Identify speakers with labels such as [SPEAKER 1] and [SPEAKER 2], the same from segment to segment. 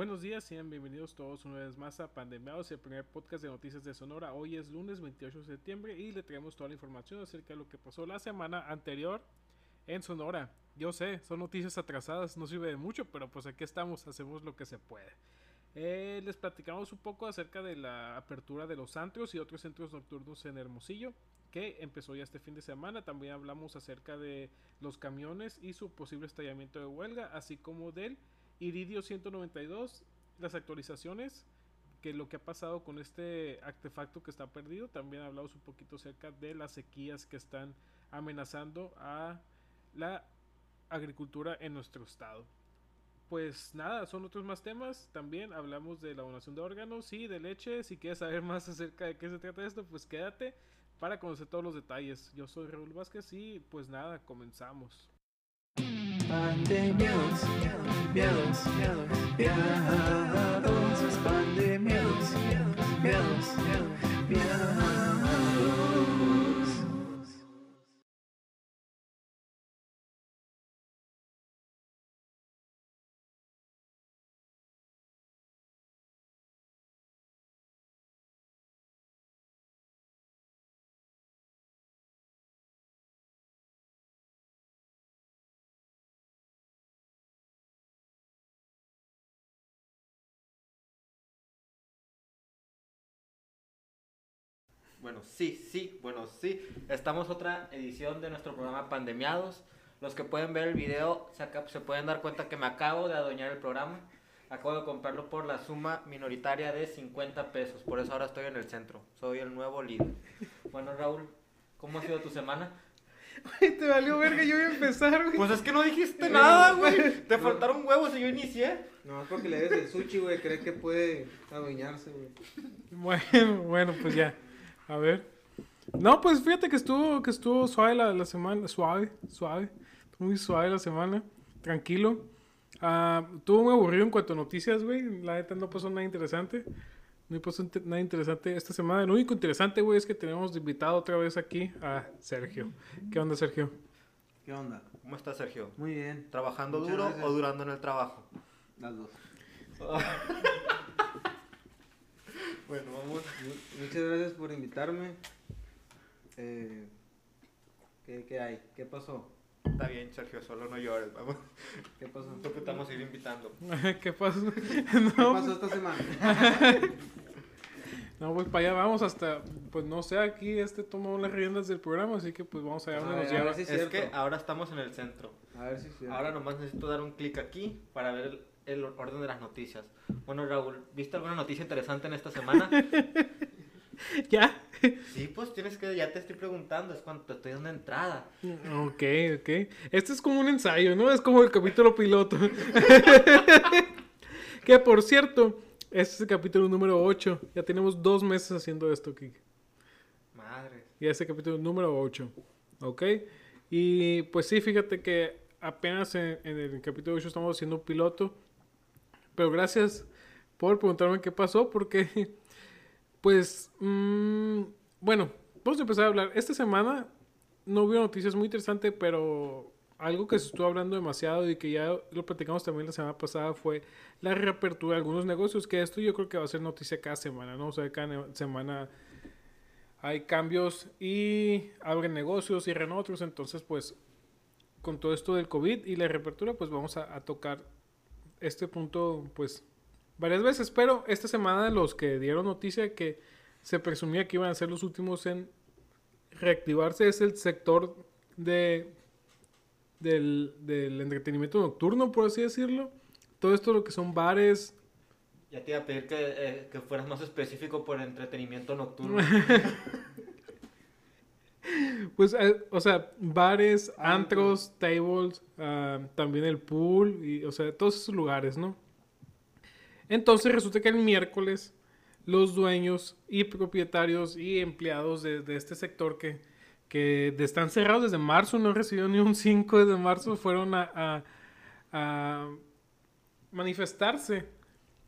[SPEAKER 1] Buenos días, sean bienvenidos todos una vez más a Pandemiados, el primer podcast de noticias de Sonora. Hoy es lunes 28 de septiembre y le traemos toda la información acerca de lo que pasó la semana anterior en Sonora. Yo sé, son noticias atrasadas, no sirve de mucho, pero pues aquí estamos, hacemos lo que se puede. Eh, les platicamos un poco acerca de la apertura de los antros y otros centros nocturnos en Hermosillo, que empezó ya este fin de semana. También hablamos acerca de los camiones y su posible estallamiento de huelga, así como del Iridio 192, las actualizaciones, que lo que ha pasado con este artefacto que está perdido. También hablamos un poquito acerca de las sequías que están amenazando a la agricultura en nuestro estado. Pues nada, son otros más temas. También hablamos de la donación de órganos y de leche. Si quieres saber más acerca de qué se trata esto, pues quédate para conocer todos los detalles. Yo soy Raúl Vázquez y pues nada, comenzamos. pandemias, miedos, viajados, pandemias, miedos, miedos, viajados.
[SPEAKER 2] Bueno, sí, sí, bueno, sí. Estamos otra edición de nuestro programa Pandemiados. Los que pueden ver el video se, se pueden dar cuenta que me acabo de adueñar el programa. Acabo de comprarlo por la suma minoritaria de 50 pesos. Por eso ahora estoy en el centro. Soy el nuevo líder. Bueno, Raúl, ¿cómo ha sido tu semana?
[SPEAKER 1] Güey, te valió verga, yo voy a empezar, güey.
[SPEAKER 2] Pues es que no dijiste nada, güey. Te faltaron huevos y yo inicié.
[SPEAKER 3] No, porque le des el sushi, güey. Cree que puede adueñarse, güey.
[SPEAKER 1] Bueno, bueno, pues ya. A ver. No, pues fíjate que estuvo, que estuvo suave la, semana. Suave, suave. Muy suave la semana. Tranquilo. Uh, estuvo muy aburrido en cuanto a noticias, güey. La neta no pasó nada interesante. No pasó nada interesante esta semana. Lo único interesante, güey, es que tenemos invitado otra vez aquí a Sergio. ¿Qué onda, Sergio?
[SPEAKER 3] ¿Qué onda?
[SPEAKER 2] ¿Cómo estás, Sergio?
[SPEAKER 3] Muy bien.
[SPEAKER 2] ¿Trabajando duro o durando en el trabajo?
[SPEAKER 3] Las dos.
[SPEAKER 2] Bueno, vamos.
[SPEAKER 3] Muchas gracias por invitarme. Eh, ¿qué, ¿qué, hay? ¿Qué pasó?
[SPEAKER 2] Está bien, Sergio, solo no llores, vamos.
[SPEAKER 3] ¿Qué pasó?
[SPEAKER 2] Que estamos a ir invitando.
[SPEAKER 1] ¿Qué pasó? No.
[SPEAKER 3] ¿Qué pasó esta semana?
[SPEAKER 1] no, pues para allá vamos hasta, pues no sé, aquí este tomó las riendas del programa, así que pues vamos a ver dónde nos lleva.
[SPEAKER 2] Si es, es que ahora estamos en el centro.
[SPEAKER 3] A ver si es cierto.
[SPEAKER 2] Ahora nomás necesito dar un clic aquí para ver el, orden de las noticias. Bueno, Raúl, ¿viste alguna noticia interesante en esta semana?
[SPEAKER 1] ¿Ya?
[SPEAKER 2] Sí, pues tienes que, ya te estoy preguntando, es cuando te estoy dando entrada.
[SPEAKER 1] Ok, ok. Este es como un ensayo, ¿no? Es como el capítulo piloto. que por cierto, este es el capítulo número 8. Ya tenemos dos meses haciendo esto, Kik.
[SPEAKER 2] Madre.
[SPEAKER 1] Y este es el capítulo número 8. ¿Ok? Y pues sí, fíjate que apenas en, en el capítulo 8 estamos haciendo un piloto pero gracias por preguntarme qué pasó, porque, pues, mmm, bueno, vamos a empezar a hablar. Esta semana no hubo noticias muy interesantes, pero algo que se estuvo hablando demasiado y que ya lo platicamos también la semana pasada fue la reapertura de algunos negocios, que esto yo creo que va a ser noticia cada semana, ¿no? O sea, cada semana hay cambios y abren negocios, cierran otros, entonces pues con todo esto del COVID y la reapertura pues vamos a, a tocar este punto, pues, varias veces. Pero esta semana los que dieron noticia que se presumía que iban a ser los últimos en reactivarse es el sector de del, entretenimiento nocturno, por así decirlo. Todo esto lo que son bares.
[SPEAKER 2] Ya te iba a pedir que, eh, que fueras más específico por entretenimiento nocturno.
[SPEAKER 1] Pues, eh, o sea, bares, antros, tables, ah, también el pool, y, o sea, todos esos lugares, ¿no? Entonces resulta que el miércoles los dueños y propietarios y empleados de, este sector que, que están cerrados desde marzo, no recibieron ni un 5 desde marzo, fueron a, a manifestarse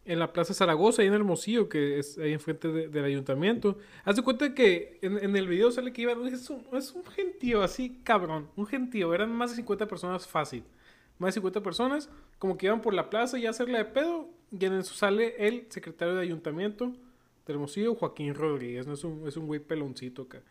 [SPEAKER 1] en la Plaza Zaragoza, ahí en Hermosillo, que es ahí enfrente del ayuntamiento. Haz de cuenta que en, el video sale que iba, es un, es un gentío así, cabrón, un gentío, eran más de 50 personas fácil. Más de 50 personas, como que iban por la plaza y a hacerle de pedo, y en eso sale el secretario de ayuntamiento de Hermosillo, Joaquín Rodríguez, ¿no? Es un, es un güey peloncito acá.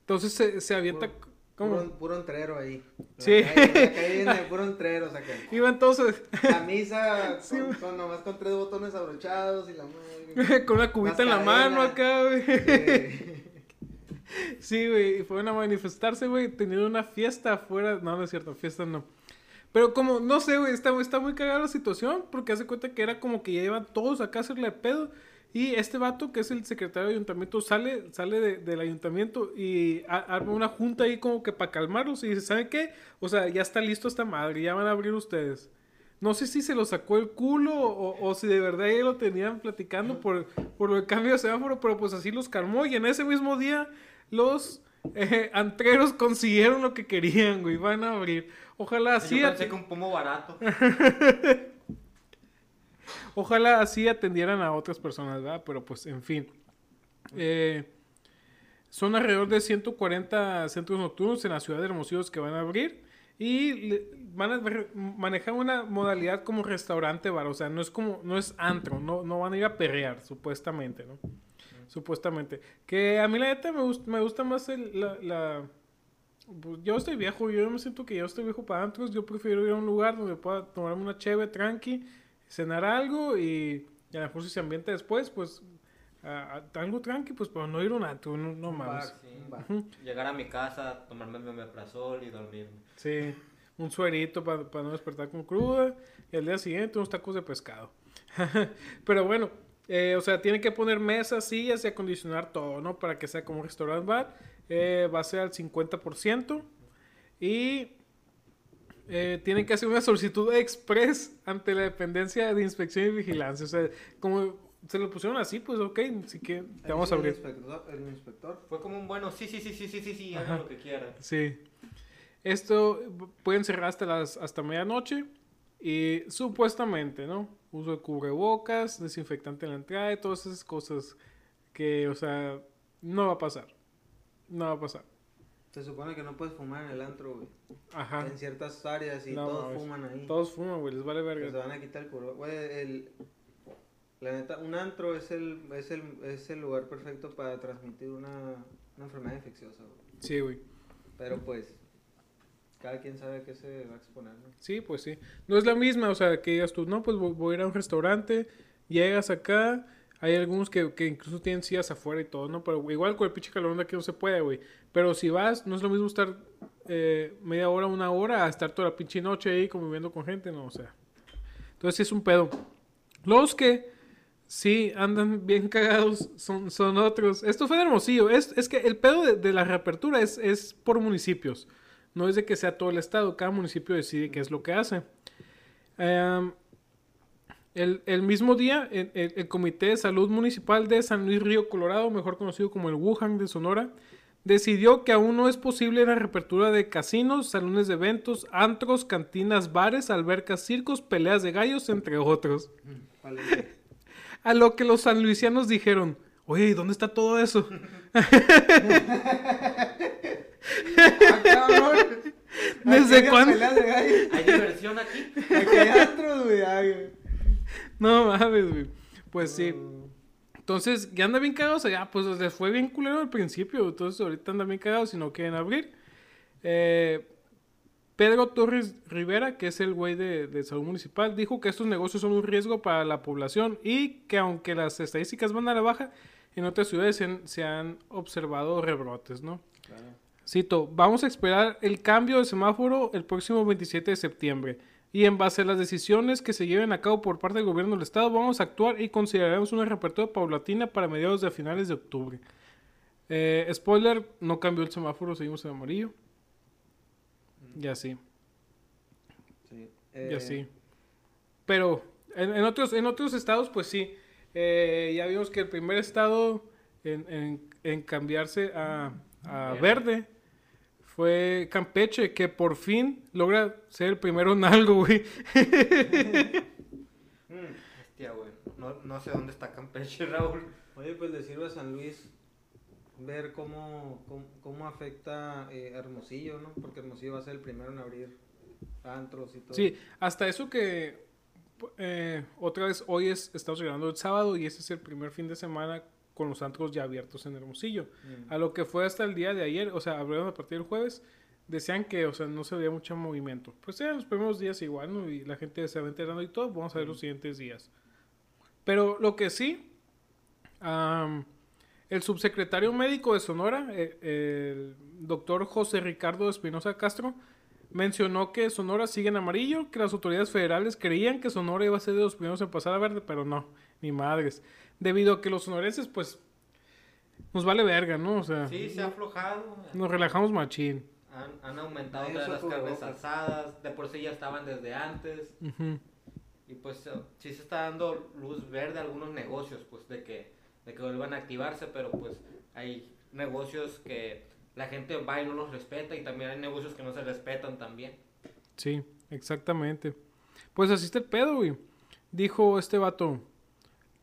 [SPEAKER 1] Entonces se, se avienta...
[SPEAKER 3] Puro, puro entrero ahí. La
[SPEAKER 1] Sí.
[SPEAKER 3] calle- la calle de puro entrero, saca.
[SPEAKER 1] Iba entonces
[SPEAKER 3] Camisa
[SPEAKER 1] Sí.
[SPEAKER 3] con, con- nomás con tres botones abrochados y la madre.
[SPEAKER 1] con una cubita en la mano acá, güey. Sí, güey, y fueron a manifestarse, güey, teniendo una fiesta afuera. No, no es cierto, fiesta no. Pero como, no sé, güey, está, está muy cagada la situación, porque hace cuenta que era como que ya iban todos acá a hacerle pedo. Y este vato, que es el secretario de ayuntamiento, sale, sale de- del ayuntamiento y a- arma una junta ahí como que para calmarlos. Y dice, ¿saben qué? O sea, ya está listo esta madre, ya van a abrir ustedes. No sé si se lo sacó el culo o, o si de verdad ya lo tenían platicando por, por lo del cambio de semáforo, pero pues así los calmó. Y en ese mismo día los eh, antreros consiguieron lo que querían, güey. Van a abrir. Ojalá así,
[SPEAKER 2] Yo pensé que un pomo barato.
[SPEAKER 1] ojalá así atendieran a otras personas, ¿verdad? Pero pues, en fin. Eh, son alrededor de 140 centros nocturnos en la ciudad de Hermosillo que van a abrir. Y van a manejar una modalidad como restaurante bar. O sea, no es como, no es antro, no, no van a ir a perrear, supuestamente, ¿no? Supuestamente. Que a mí la neta me, gust- me gusta más el, la, la- pues, yo estoy viejo, yo me siento que yo estoy viejo para antros. Yo prefiero ir a un lugar donde pueda tomarme una cheve tranqui, cenar algo y, y a lo mejor si se ambienta después, pues a- a- algo tranqui, pues para no ir a un no, no
[SPEAKER 3] un bar,
[SPEAKER 1] mames.
[SPEAKER 2] Sí.
[SPEAKER 3] bar.
[SPEAKER 2] Llegar a mi casa, tomarme mi omeprazol y dormirme.
[SPEAKER 1] Sí, un suerito para no despertar con cruda y al día siguiente unos tacos de pescado. Pero bueno, eh, o sea, tienen que poner mesas, sillas y acondicionar todo, ¿no? Para que sea como un restaurant bar. Eh, va a ser al 50% y eh, tienen que hacer una solicitud express ante la dependencia de inspección y vigilancia. O sea, como se lo pusieron así, pues ok, así que te vamos a
[SPEAKER 3] El
[SPEAKER 1] abrir.
[SPEAKER 3] inspector, el inspector.
[SPEAKER 2] Fue como un bueno, sí, sí, sí, sí, sí, sí, sí, hagan lo que quieran.
[SPEAKER 1] Sí. Esto pueden cerrar hasta las hasta medianoche y supuestamente, ¿no? Uso de cubrebocas, desinfectante en la entrada y todas esas cosas que, o sea, no va a pasar. No va a pasar.
[SPEAKER 3] Se supone que no puedes fumar en el antro, güey.
[SPEAKER 1] Ajá.
[SPEAKER 3] En ciertas áreas y
[SPEAKER 1] No
[SPEAKER 3] todos
[SPEAKER 1] mames.
[SPEAKER 3] fuman ahí.
[SPEAKER 1] Todos fuman, güey, les vale
[SPEAKER 3] Que se
[SPEAKER 1] verga.
[SPEAKER 3] van a quitar el. Güey, el... La neta, un antro es el, es el, es el lugar perfecto para transmitir una, una enfermedad infecciosa, güey.
[SPEAKER 1] Sí, güey.
[SPEAKER 3] Pero pues, cada quien sabe a qué se va a exponer, ¿no?
[SPEAKER 1] Sí, pues sí. No es la misma, o sea, que digas tú, no, pues voy a ir a un restaurante, llegas acá, hay algunos que, que incluso tienen sillas afuera y todo, ¿no? Pero igual con el pinche calor de aquí no se puede, güey. Pero si vas, no es lo mismo estar eh, media hora, una hora, a estar toda la pinche noche ahí conviviendo con gente, ¿no? O sea. Entonces sí es un pedo. Los que sí andan bien cagados son, son otros. Esto fue de Hermosillo. Es, es que el pedo de, de la reapertura es, es por municipios. No es de que sea todo el estado. Cada municipio decide qué es lo que hace. Em, el, el mismo día, el, el- el Comité de Salud Municipal de San Luis Río Colorado, mejor conocido como el Wuhan de Sonora, decidió que aún no es posible la reapertura de casinos, salones de eventos, antros, cantinas, bares, albercas, circos, peleas de gallos, entre otros.
[SPEAKER 3] Vale.
[SPEAKER 1] A lo que los sanluisianos dijeron, oye, ¿y dónde está todo eso?
[SPEAKER 3] ¡Ah!
[SPEAKER 1] ¿Desde cuándo?
[SPEAKER 2] ¿Hay diversión aquí?
[SPEAKER 3] Aquí hay antros, güey.
[SPEAKER 1] No mames, güey. Pues sí.
[SPEAKER 3] No.
[SPEAKER 1] Entonces, ya anda bien cagados allá, pues les fue bien culero al principio, entonces ahorita andan bien cagados y no quieren abrir. Eh, Pedro Torres Rivera, que es el güey de, de salud municipal, dijo que estos negocios son un riesgo para la población y que aunque las estadísticas van a la baja, en otras ciudades se han, se han observado rebrotes, ¿no?
[SPEAKER 3] Claro.
[SPEAKER 1] Cito, vamos a esperar el cambio de semáforo el próximo 27 de septiembre. Y en base a las decisiones que se lleven a cabo por parte del gobierno del estado, vamos a actuar y consideraremos una reapertura paulatina para mediados de finales de octubre. Eh, spoiler, no cambió el semáforo, seguimos en amarillo. Y así,
[SPEAKER 3] Sí.
[SPEAKER 1] y
[SPEAKER 3] Eh,
[SPEAKER 1] así. Pero en, en otros, en otros estados, pues sí. Eh, ya vimos que el primer estado en, en- en cambiarse a, a verde fue Campeche, que por fin logra ser el primero en algo, güey.
[SPEAKER 2] Hostia, güey. No, no sé dónde está Campeche, Raúl.
[SPEAKER 3] Oye, pues le sirve a San Luis ver cómo, cómo, cómo afecta eh, a Hermosillo, ¿no? Porque Hermosillo va a ser el primero en abrir antros y todo.
[SPEAKER 1] Sí, hasta eso que eh, otra vez, hoy es, estamos llegando el sábado y este es el primer fin de semana con los antros ya abiertos en Hermosillo.
[SPEAKER 3] Mm.
[SPEAKER 1] A lo que fue hasta el día de ayer, o sea, abrieron a partir del jueves, decían que, o sea, no se veía mucho movimiento. Pues eran los primeros días igual, ¿no? Y la gente se va enterando y todo, vamos a ver los siguientes días. Pero lo que sí, am, el subsecretario médico de Sonora, eh, el doctor José Ricardo Espinosa Castro, mencionó que Sonora sigue en amarillo, que las autoridades federales creían que Sonora iba a ser de los primeros en pasar a verde, pero no, ni madres. Debido a que los sonorenses, pues, nos vale verga, ¿no? O sea,
[SPEAKER 2] Sí, se ha aflojado.
[SPEAKER 1] nos relajamos machín.
[SPEAKER 2] Han, han aumentado las carnes asadas. De por sí ya estaban desde antes. Y pues eh, sí se está dando luz verde a algunos negocios, pues de que, de que vuelvan a activarse, pero pues hay negocios que la gente va y no los respeta y también hay negocios que no se respetan también.
[SPEAKER 1] Sí, exactamente. Pues así está el pedo, güey. Dijo este vato.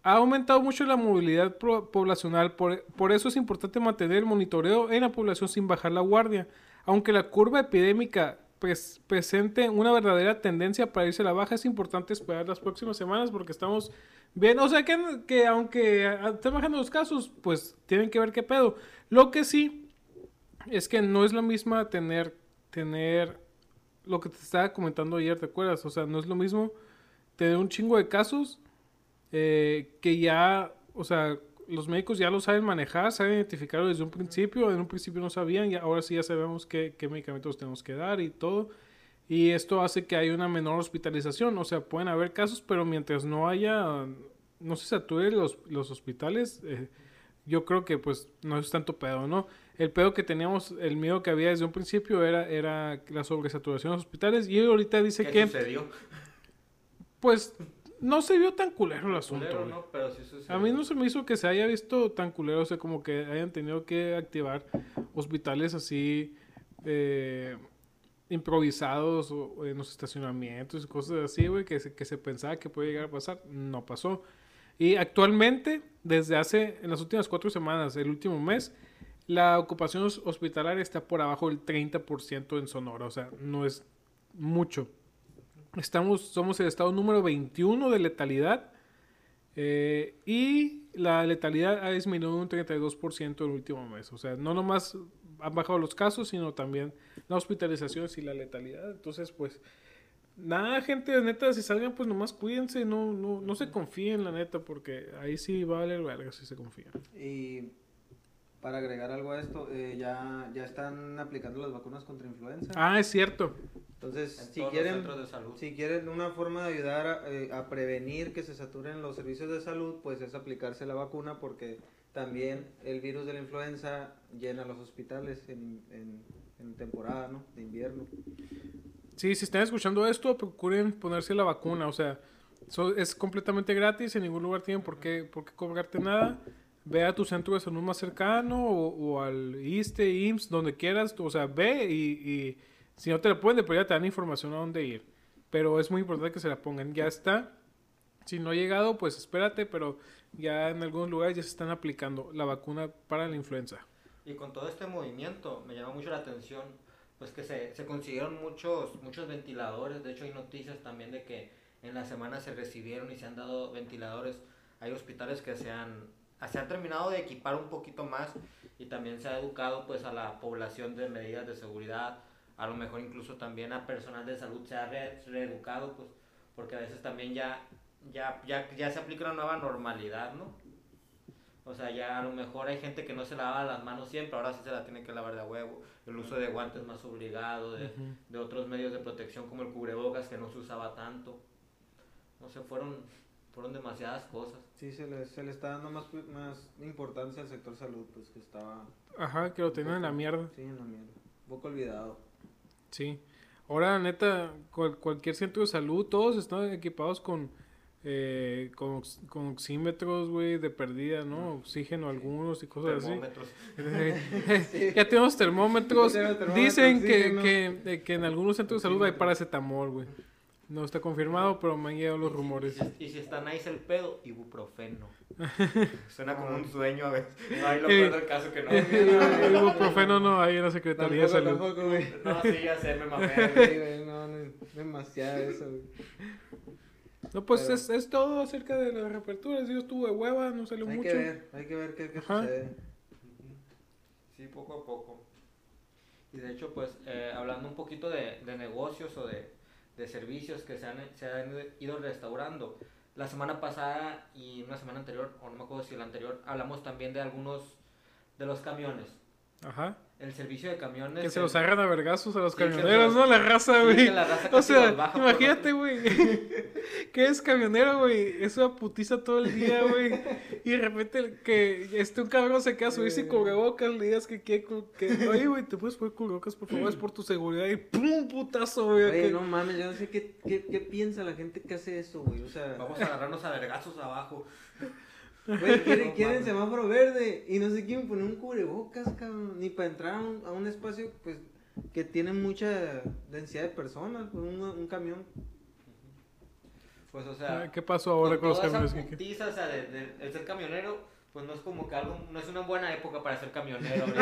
[SPEAKER 1] Ha aumentado mucho la movilidad poblacional, por, eso es importante mantener el monitoreo en la población sin bajar la guardia. Aunque la curva epidémica pres- presente una verdadera tendencia para irse a la baja, es importante esperar las próximas semanas porque estamos bien. O sea que, que aunque estén bajando los casos, pues tienen que ver qué pedo. Lo que sí es que no es la misma tener, tener lo que te estaba comentando ayer, ¿te acuerdas? O sea, no es lo mismo tener un chingo de casos eh, que ya, o sea, los médicos ya lo saben manejar, saben identificarlo desde un principio, en un principio no sabían y ahora sí ya sabemos qué, qué medicamentos tenemos que dar y todo. Y esto hace que haya una menor hospitalización, o sea, pueden haber casos, pero mientras no haya, no se saturen los, los hospitales, eh, yo creo que pues no es tanto pedo, ¿no? El pedo que teníamos, el miedo que había desde un principio era, era la sobresaturación de los hospitales y ahorita dice
[SPEAKER 2] ¿Qué
[SPEAKER 1] que
[SPEAKER 2] sucedió?
[SPEAKER 1] pues no se vio tan culero el asunto.
[SPEAKER 2] Culero,
[SPEAKER 1] güey.
[SPEAKER 2] ¿no? Pero sí sucedió.
[SPEAKER 1] A mí no se me hizo que se haya visto tan culero, o sea, como que hayan tenido que activar hospitales así eh, improvisados o, en los estacionamientos y cosas así, güey, que se, que se pensaba que puede llegar a pasar. No pasó. Y actualmente, desde hace, en las últimas cuatro semanas, el último mes, la ocupación hos- hospitalaria está por abajo del 30% en Sonora, o sea, no es mucho. Estamos, somos el estado número 21 de letalidad eh, y la letalidad ha disminuido un 32% el último mes. O sea, no nomás han bajado los casos, sino también las hospitalizaciones y la letalidad. Entonces, pues, nada, gente, neta, si salgan, pues nomás cuídense, no, no, no se confíen, la neta, porque ahí sí va a valer verga si se confían.
[SPEAKER 3] Y para agregar algo a esto, eh, ya, ya están aplicando las vacunas contra influenza.
[SPEAKER 1] Ah, es cierto.
[SPEAKER 3] Entonces,
[SPEAKER 2] En
[SPEAKER 3] si quieren,
[SPEAKER 2] de salud.
[SPEAKER 3] si quieren una forma de ayudar a, eh, a prevenir que se saturen los servicios de salud, pues es aplicarse la vacuna porque también el virus de la influenza llena los hospitales en, en, en temporada, ¿no? De invierno.
[SPEAKER 1] Sí, si están escuchando esto, procuren ponerse la vacuna. O sea, so- es completamente gratis. En ningún lugar tienen por qué, por qué cobrarte nada. Ve a tu centro de salud más cercano o, o al ISTE, IMSS, donde quieras. O sea, ve y, y si no te la pueden, después ya te dan información a dónde ir. Pero es muy importante que se la pongan. Ya está. Si no ha llegado, pues espérate, pero ya en algunos lugares ya se están aplicando la vacuna para la influenza.
[SPEAKER 2] Y con todo este movimiento me llama mucho la atención, pues que se, se consiguieron muchos, muchos ventiladores. De hecho, hay noticias también de que en la semana se recibieron y se han dado ventiladores. Hay hospitales que se han, se han terminado de equipar un poquito más y también se ha educado pues a la población de medidas de seguridad. A lo mejor incluso también a personal de salud se ha re- reeducado, pues porque a veces también ya, ya, ya, ya se aplica una nueva normalidad, ¿no? O sea, ya a lo mejor hay gente que no se lava las manos siempre, ahora sí se la tiene que lavar de huevo. El uso de guantes más obligado, de, de otros medios de protección como el cubrebocas que no se usaba tanto. No sé, fueron, fueron demasiadas cosas.
[SPEAKER 3] Sí, se le, se le está dando más, más importancia al sector salud, pues que estaba
[SPEAKER 1] Ajá, que lo tengan en la mierda.
[SPEAKER 3] sí, en la mierda. Un poco olvidado.
[SPEAKER 1] Sí. Ahora, neta, cual- cualquier centro de salud, todos están equipados con, eh, con, ox- con oxímetros, güey, de perdida, ¿no? Oxígeno algunos y cosas así.
[SPEAKER 2] Termómetros.
[SPEAKER 1] ya tenemos termómetros.
[SPEAKER 3] Ya tenemos termómetros,
[SPEAKER 1] Dicen que, que, que en algunos centros de salud hay paracetamol, güey. No está confirmado, pero me han llegado los rumores.
[SPEAKER 2] Y si, y si está nice el pedo, ibuprofeno. Suena como un sueño a veces. Ay, lo
[SPEAKER 1] Eh,
[SPEAKER 2] peor del caso que no.
[SPEAKER 1] El ibuprofeno no hay en la Secretaría de Salud.
[SPEAKER 3] tampoco, güey.
[SPEAKER 2] No, sí, ya sé, me mamé.
[SPEAKER 3] No, no, demasiado eso, güey.
[SPEAKER 1] No, pues
[SPEAKER 3] Pero-
[SPEAKER 1] es, es todo acerca de las reaperturas. Yo estuve de hueva, no salió
[SPEAKER 3] Hay
[SPEAKER 1] mucho.
[SPEAKER 3] que ver, hay que ver qué, qué sucede.
[SPEAKER 2] Sí, poco a poco. Y de hecho, pues, eh, hablando un poquito de, de negocios o de, de servicios que se han, se han ido restaurando, la semana pasada y una semana anterior, o no me acuerdo si la anterior, hablamos también de algunos de los camiones.
[SPEAKER 1] Ajá.
[SPEAKER 2] El servicio de camiones.
[SPEAKER 1] Que se
[SPEAKER 2] el-
[SPEAKER 1] los agarran a vergazos a los
[SPEAKER 2] Sí,
[SPEAKER 1] camioneros,
[SPEAKER 2] los-
[SPEAKER 1] ¿no? La raza, güey. o sea,
[SPEAKER 2] baja
[SPEAKER 1] imagínate, güey. que es camionero, güey. Es una putiza todo el día, güey. Y de repente que este un cabrón se queda a subir sin cubrebocas, le digas que quiere cu- que, oye, güey, te puedes poner cubrebocas, por favor, es por tu seguridad. Y pum, putazo, güey.
[SPEAKER 3] Oye,
[SPEAKER 1] que-
[SPEAKER 3] no mames, yo no sé qué, qué, qué piensa la gente que hace eso, güey. O sea,
[SPEAKER 2] Vamos a agarrarnos a vergazos abajo.
[SPEAKER 3] Güey, quieren, semáforo verde y no se quieren poner un cubrebocas, cabrón. Ni para entrar a un, a un espacio, pues, que tiene mucha densidad de personas, pues, un, un camión.
[SPEAKER 2] Pues, o sea.
[SPEAKER 1] Ah, ¿Qué pasó ahora con los
[SPEAKER 2] toda esa
[SPEAKER 1] camiones?
[SPEAKER 2] Putiza, o sea, de, de- el ser camionero, pues no es como que algo, no es una buena época para ser camionero.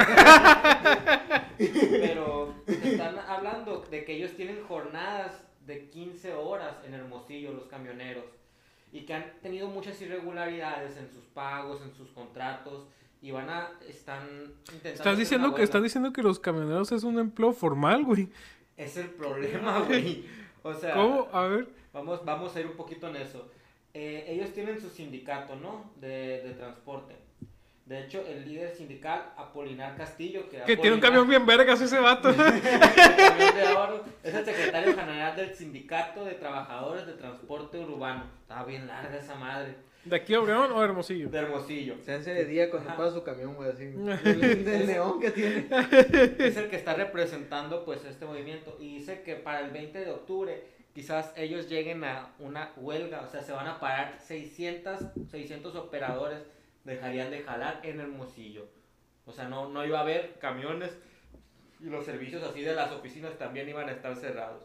[SPEAKER 2] Pero están hablando de que ellos tienen jornadas de 15 horas en Hermosillo, los camioneros, y que han tenido muchas irregularidades en sus pagos, en sus contratos, y van a, están intentando...
[SPEAKER 1] Estás diciendo que estás diciendo que los camioneros es un empleo formal, güey.
[SPEAKER 2] Es el problema, güey. O sea...
[SPEAKER 1] ¿Cómo? A ver.
[SPEAKER 2] Vamos, vamos a ir un poquito en eso. Eh, ellos tienen su sindicato, ¿no? De, de transporte. De hecho, el líder sindical, Apolinar Castillo, que,
[SPEAKER 1] Que tiene un camión bien vergas ese vato.
[SPEAKER 2] el camión de oro, es el secretario general del Sindicato de Trabajadores de Transporte Urbano. Estaba bien larga esa madre.
[SPEAKER 1] ¿De aquí a Obregón o a Hermosillo?
[SPEAKER 2] De Hermosillo.
[SPEAKER 3] Se hace de día cuando
[SPEAKER 2] Ajá.
[SPEAKER 3] pasa su camión, güey, así. Del, del neón que tiene.
[SPEAKER 2] es el que está representando pues este movimiento y dice que para el 20 de octubre quizás ellos lleguen a una huelga, o sea, se van a parar 600, 600 operadores dejarían de jalar en Hermosillo. O sea, no, no iba a haber camiones y los servicios así de las oficinas también iban a estar cerrados.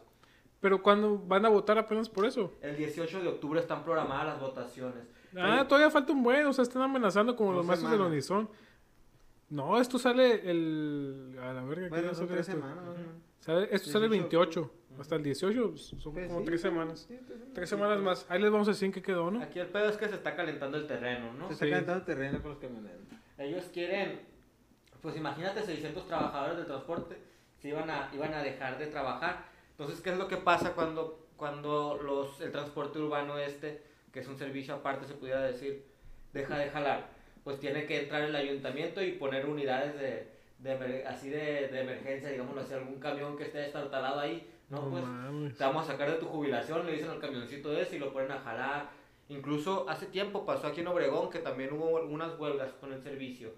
[SPEAKER 1] Pero cuando van a votar apenas por eso.
[SPEAKER 2] El 18 de octubre están programadas las votaciones.
[SPEAKER 1] Ah, todavía falta un buen, o sea, están amenazando como los maestros del. Unison. No, esto sale el. A la verga, ¿qué
[SPEAKER 3] Bueno,
[SPEAKER 1] día
[SPEAKER 3] son
[SPEAKER 1] sale
[SPEAKER 3] tres
[SPEAKER 1] esto?
[SPEAKER 3] semanas. ¿no?
[SPEAKER 1] Sale- esto sale el
[SPEAKER 3] 18.
[SPEAKER 1] 28. Hasta el 18 pues, son
[SPEAKER 3] Pues
[SPEAKER 1] como
[SPEAKER 3] sí,
[SPEAKER 1] tres semanas.
[SPEAKER 3] sí, tres semanas.
[SPEAKER 1] Tres semanas más. Ahí les vamos a decir en qué quedó, ¿no?
[SPEAKER 2] Aquí el pedo es que se está calentando el terreno, ¿no?
[SPEAKER 3] Se está
[SPEAKER 1] Sí.
[SPEAKER 3] calentando terreno con los camioneros.
[SPEAKER 2] Ellos quieren, pues imagínate 600 trabajadores del transporte se iban a, iban a dejar de trabajar. Entonces, ¿qué es lo que pasa cuando, cuando los, el transporte urbano este, que es un servicio aparte, se pudiera decir, deja de jalar? Pues tiene que entrar el ayuntamiento y poner unidades de, de así de, de emergencia, digámoslo así, algún camión que esté destartalado ahí. No,
[SPEAKER 1] No
[SPEAKER 2] pues
[SPEAKER 1] mames.
[SPEAKER 2] te vamos a sacar de tu jubilación, le dicen al camioncito ese y lo ponen a jalar. Incluso hace tiempo pasó aquí en Obregón que también hubo algunas huelgas con el servicio.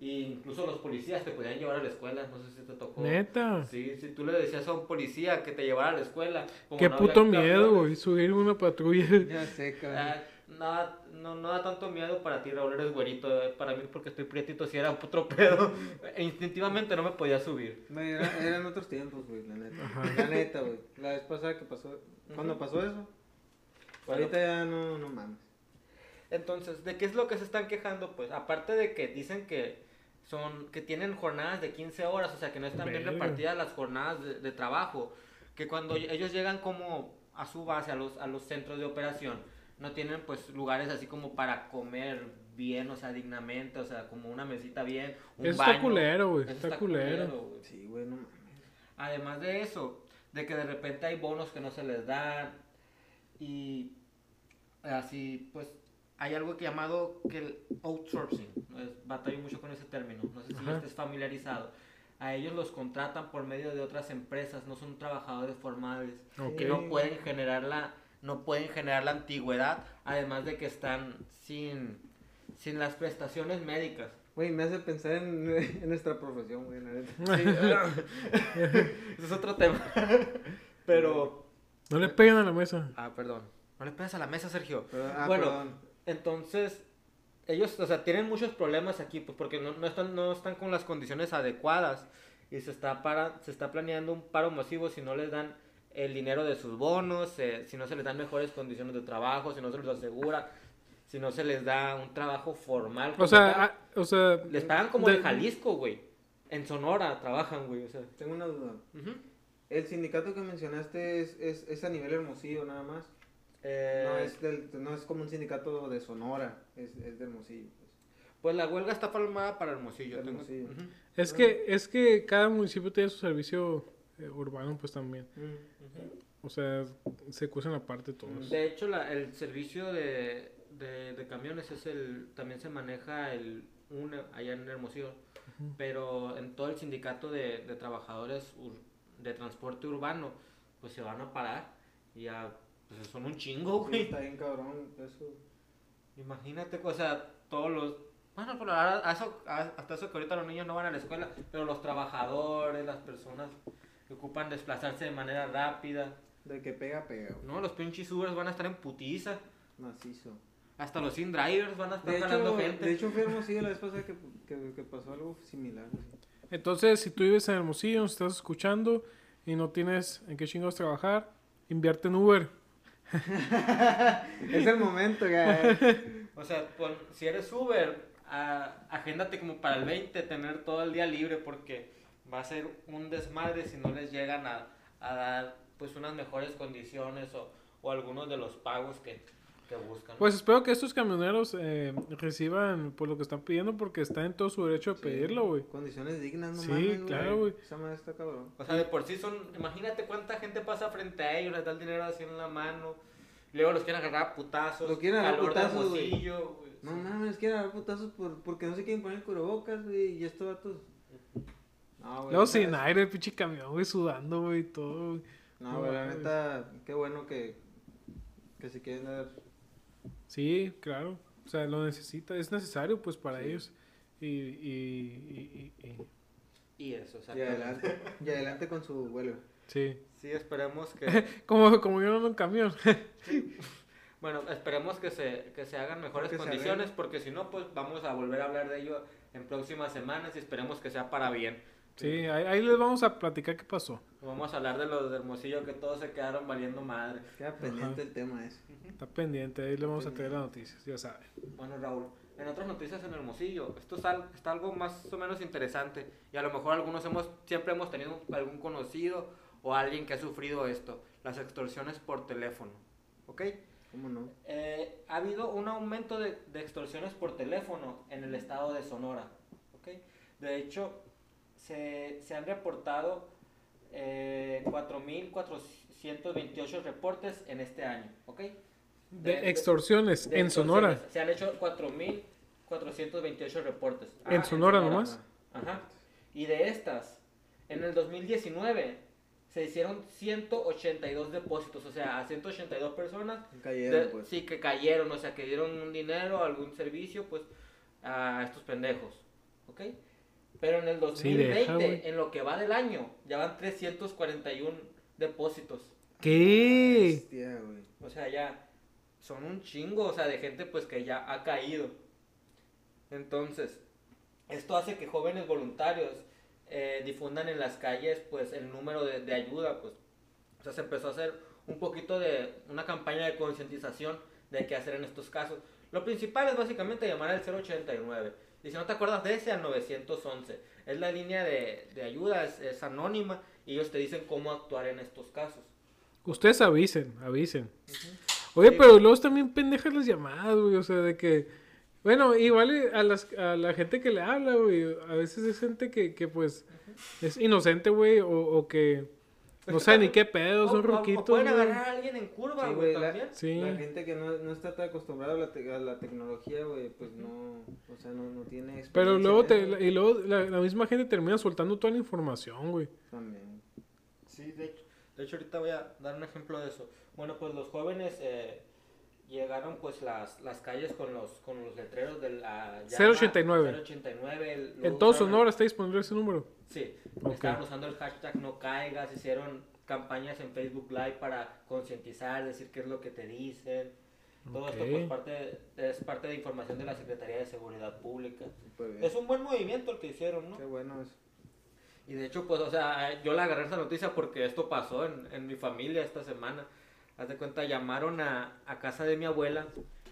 [SPEAKER 2] Y incluso los policías te podían llevar a la escuela, no sé si te tocó.
[SPEAKER 1] Neta.
[SPEAKER 2] Sí, si tú le decías a un policía que te llevara a la escuela. como
[SPEAKER 1] Qué
[SPEAKER 2] no
[SPEAKER 1] puto miedo, güey. Subir una patrulla.
[SPEAKER 3] Ya sé, cabrón.
[SPEAKER 2] ah, nada, no, no da tanto miedo para ti, Raúl, eres güerito. eh, Para mí, porque estoy prietito, si era otro pedo. E instintivamente no me podía subir.
[SPEAKER 3] Era- eran otros tiempos, güey, la neta.
[SPEAKER 1] Ajá.
[SPEAKER 3] La neta, güey. La vez pasada que pasó. ¿Cuándo
[SPEAKER 2] Ujú.
[SPEAKER 3] pasó eso?
[SPEAKER 2] Bueno,
[SPEAKER 3] Ahorita ya no, no mames.
[SPEAKER 2] Entonces, ¿de qué es lo que se están quejando? Pues aparte de que dicen que son que tienen jornadas de 15 horas, o sea, que no están bien repartidas las jornadas de, de trabajo, que cuando ellos llegan como a su base, a los, a los centros de operación, no tienen pues lugares así como para comer bien, o sea, dignamente, o sea, como una mesita bien, un
[SPEAKER 1] Eso
[SPEAKER 2] baño.
[SPEAKER 1] está culero, güey.
[SPEAKER 2] Eso
[SPEAKER 1] Está culero.
[SPEAKER 2] güey.
[SPEAKER 3] Sí, güey, no mames.
[SPEAKER 2] Además de eso, de que de repente hay bonos que no se les dan y así, pues hay algo que llamado que el outsourcing, es, batallo mucho con ese término, no sé si
[SPEAKER 1] Ajá.
[SPEAKER 2] estés familiarizado. A ellos los contratan por medio de otras empresas, no son trabajadores formales,
[SPEAKER 1] Ok.
[SPEAKER 2] que no pueden generar la no pueden generar la antigüedad, además de que están sin sin las prestaciones médicas.
[SPEAKER 3] Güey, me hace pensar en, en nuestra profesión, güey, la neta.
[SPEAKER 2] Ese es otro tema. Pero
[SPEAKER 1] No le peguen a la mesa.
[SPEAKER 2] Ah, perdón. No le pegas a la mesa, Sergio.
[SPEAKER 3] Pero, ah,
[SPEAKER 2] Bueno,
[SPEAKER 3] perdón.
[SPEAKER 2] Entonces, ellos, o sea, tienen muchos problemas aquí, pues porque no, no están, no están con las condiciones adecuadas y se está, para, se está planeando un paro masivo si no les dan el dinero de sus bonos, eh, si no se les dan mejores condiciones de trabajo, si no se les asegura, si no se les da un trabajo formal.
[SPEAKER 1] O sea,
[SPEAKER 2] tal.
[SPEAKER 1] ah, o sea.
[SPEAKER 2] les pagan como
[SPEAKER 1] de-
[SPEAKER 2] en Jalisco, güey. En Sonora trabajan, güey, o sea.
[SPEAKER 3] Tengo una duda. ¿El sindicato que mencionaste es, es, es a nivel hermosillo nada más?
[SPEAKER 2] Eh,
[SPEAKER 3] No es, del, no es como un sindicato de Sonora, es, es de Hermosillo. pues.
[SPEAKER 2] Pues la huelga está palmada para Hermosillo. tengo-.
[SPEAKER 1] Es que, es que cada municipio tiene su servicio eh, urbano, pues también. O sea, se cuecen aparte todos.
[SPEAKER 2] De hecho, la- el servicio de, de, de camiones es el también se maneja el UNE allá en Hermosillo, pero en todo el sindicato de, de trabajadores ur- de transporte urbano, pues se van a parar y ya pues son un chingo,
[SPEAKER 3] Sí,
[SPEAKER 2] güey.
[SPEAKER 3] está bien cabrón eso.
[SPEAKER 2] Imagínate, o sea, todos los bueno, pero ahora, a eso- a- hasta eso que ahorita los niños no van a la escuela, pero los trabajadores, las personas que ocupan desplazarse de manera rápida,
[SPEAKER 3] De que pega, pega, güey.
[SPEAKER 2] no, los pinches Ubers van a estar en putiza.
[SPEAKER 3] Macizo.
[SPEAKER 2] Hasta los in-drivers van a estar
[SPEAKER 3] De
[SPEAKER 2] jalando
[SPEAKER 3] hecho,
[SPEAKER 2] gente.
[SPEAKER 3] de hecho fui a Hermosillo la vez pasada que, que, que pasó algo similar. güey.
[SPEAKER 1] Entonces, si tú vives en Hermosillo, nos estás escuchando y no tienes en qué chingados trabajar, invierte en Uber.
[SPEAKER 3] Es el momento, güey.
[SPEAKER 2] O sea, pon- si eres Uber, a- agéndate como para el 20, tener todo el día libre porque va a ser un desmadre si no les llegan a, a dar pues unas mejores condiciones o, o algunos de los pagos que, que buscan.
[SPEAKER 1] Pues espero que estos camioneros eh, reciban pues, lo que están pidiendo porque está en todo su derecho de pedirlo, güey.
[SPEAKER 3] Condiciones dignas, no
[SPEAKER 1] Sí,
[SPEAKER 3] mames,
[SPEAKER 1] claro, güey.
[SPEAKER 3] Esa madre está cabrón.
[SPEAKER 2] O sea, de por sí son, imagínate cuánta gente pasa frente a ellos, les da el dinero así en la mano, luego los quieren agarrar a putazos,
[SPEAKER 3] Lo quieren agarrar a
[SPEAKER 2] calor de
[SPEAKER 3] putazos, güey. No mames, quieren dar putazos por, porque no se quieren poner cubrebocas, güey. Y estos vatos. No, güey.
[SPEAKER 1] Luego
[SPEAKER 3] ¿sabes?
[SPEAKER 1] sin aire, el pinche camión, güey, sudando, güey, y todo. güey.
[SPEAKER 3] No, güey, la neta, qué bueno que, que se quieren dar.
[SPEAKER 1] Sí, claro. O sea, lo necesita, es necesario pues para ellos. Y, y, y, y- y-
[SPEAKER 2] Y eso, o sea,
[SPEAKER 3] Y adelante, y adelante con su vuelo.
[SPEAKER 1] sí.
[SPEAKER 2] sí, esperemos que...
[SPEAKER 1] Como, como yo ando en camión.
[SPEAKER 2] Bueno, esperemos que se, que se hagan mejores
[SPEAKER 3] Que
[SPEAKER 2] condiciones, porque si no, pues vamos a volver a hablar de ello en próximas semanas y esperemos que sea para bien.
[SPEAKER 1] Sí, ahí, ahí les vamos a platicar qué pasó.
[SPEAKER 2] Vamos a hablar de los de Hermosillo que todos se quedaron valiendo madre.
[SPEAKER 3] Queda pendiente el tema ese.
[SPEAKER 1] Está pendiente, ahí le vamos a traer las noticias, ya saben.
[SPEAKER 2] Bueno, Raúl, en otras noticias en Hermosillo, esto es al- está algo más o menos interesante y a lo mejor algunos hemos, siempre hemos tenido algún conocido o alguien que ha sufrido esto, las extorsiones por teléfono, ¿ok?
[SPEAKER 3] ¿Cómo no?
[SPEAKER 2] Eh, ha habido un aumento de, de extorsiones por teléfono en el estado de Sonora. ¿ok? De hecho, se, se han reportado eh, 4.428 reportes en este año. ¿ok?
[SPEAKER 1] De,
[SPEAKER 2] De-
[SPEAKER 1] extorsiones
[SPEAKER 2] de
[SPEAKER 1] en Sonora.
[SPEAKER 2] extorsiones. Se han hecho 4.428 reportes.
[SPEAKER 1] ¿En
[SPEAKER 2] Ah,
[SPEAKER 1] Sonora nomás?
[SPEAKER 2] Ajá. Y de estas, en el 2019 se hicieron 182 depósitos, o sea, a 182 personas
[SPEAKER 3] Cayeron,
[SPEAKER 2] de-
[SPEAKER 3] pues.
[SPEAKER 2] Sí, que cayeron, o sea, que dieron un dinero, algún servicio, pues, a estos pendejos, ¿ok? Pero en el
[SPEAKER 1] Sí,
[SPEAKER 2] 2020,
[SPEAKER 1] deja, güey.
[SPEAKER 2] en lo que va del año, ya van 341 depósitos.
[SPEAKER 1] ¿Qué?
[SPEAKER 3] Hostia, güey.
[SPEAKER 2] O sea, ya son un chingo, o sea, de gente, pues, que ya ha caído. Entonces, esto hace que jóvenes voluntarios eh, difundan en las calles, pues, el número de, de ayuda, pues. O sea, se empezó a hacer un poquito de una campaña de concientización de qué hacer en estos casos. Lo principal es básicamente llamar al 089. Y si no te acuerdas de ese, al 911. Es la línea de, de ayuda, es, es anónima y ellos te dicen cómo actuar en estos casos.
[SPEAKER 1] Ustedes avisen, avisen. Oye,
[SPEAKER 2] Sí.
[SPEAKER 1] pero luego también pendejas las llamadas, güey. O sea, de que. Bueno, igual a, las, a la gente que le habla, güey. A veces es gente que, que pues, es inocente, güey. O, o que no sabe ni qué pedo, son ruquitos.
[SPEAKER 2] pueden agarrar a alguien en curva,
[SPEAKER 3] Sí,
[SPEAKER 2] güey,
[SPEAKER 3] la-
[SPEAKER 2] también.
[SPEAKER 1] Sí.
[SPEAKER 3] La gente que no, no está tan acostumbrada a la, te- a la tecnología, güey, pues no, o sea, no, no tiene experiencia.
[SPEAKER 1] Pero luego, te, y luego la, la misma gente termina soltando toda la información, güey.
[SPEAKER 3] También.
[SPEAKER 2] Sí, de hecho, de hecho ahorita voy a dar un ejemplo de eso. Bueno, pues los jóvenes eh, llegaron pues las, las calles con los con los letreros del ah, llama
[SPEAKER 1] 089.
[SPEAKER 2] 089 el-
[SPEAKER 1] En todo Sonora está disponible ese número.
[SPEAKER 2] Sí,
[SPEAKER 1] Ok.
[SPEAKER 2] estaban usando el hashtag no caigas, hicieron campañas en Facebook Live para concientizar, decir qué es lo que te dicen. Todo esto
[SPEAKER 1] Ok.
[SPEAKER 2] pues parte, es parte de información de la Secretaría de Seguridad Pública. Es un buen movimiento el que hicieron, ¿no?
[SPEAKER 3] Qué bueno es.
[SPEAKER 2] Y de hecho, pues, o sea, yo le agarré esa noticia porque esto pasó en, en mi familia esta semana. Haz de cuenta, llamaron a, a casa de mi abuela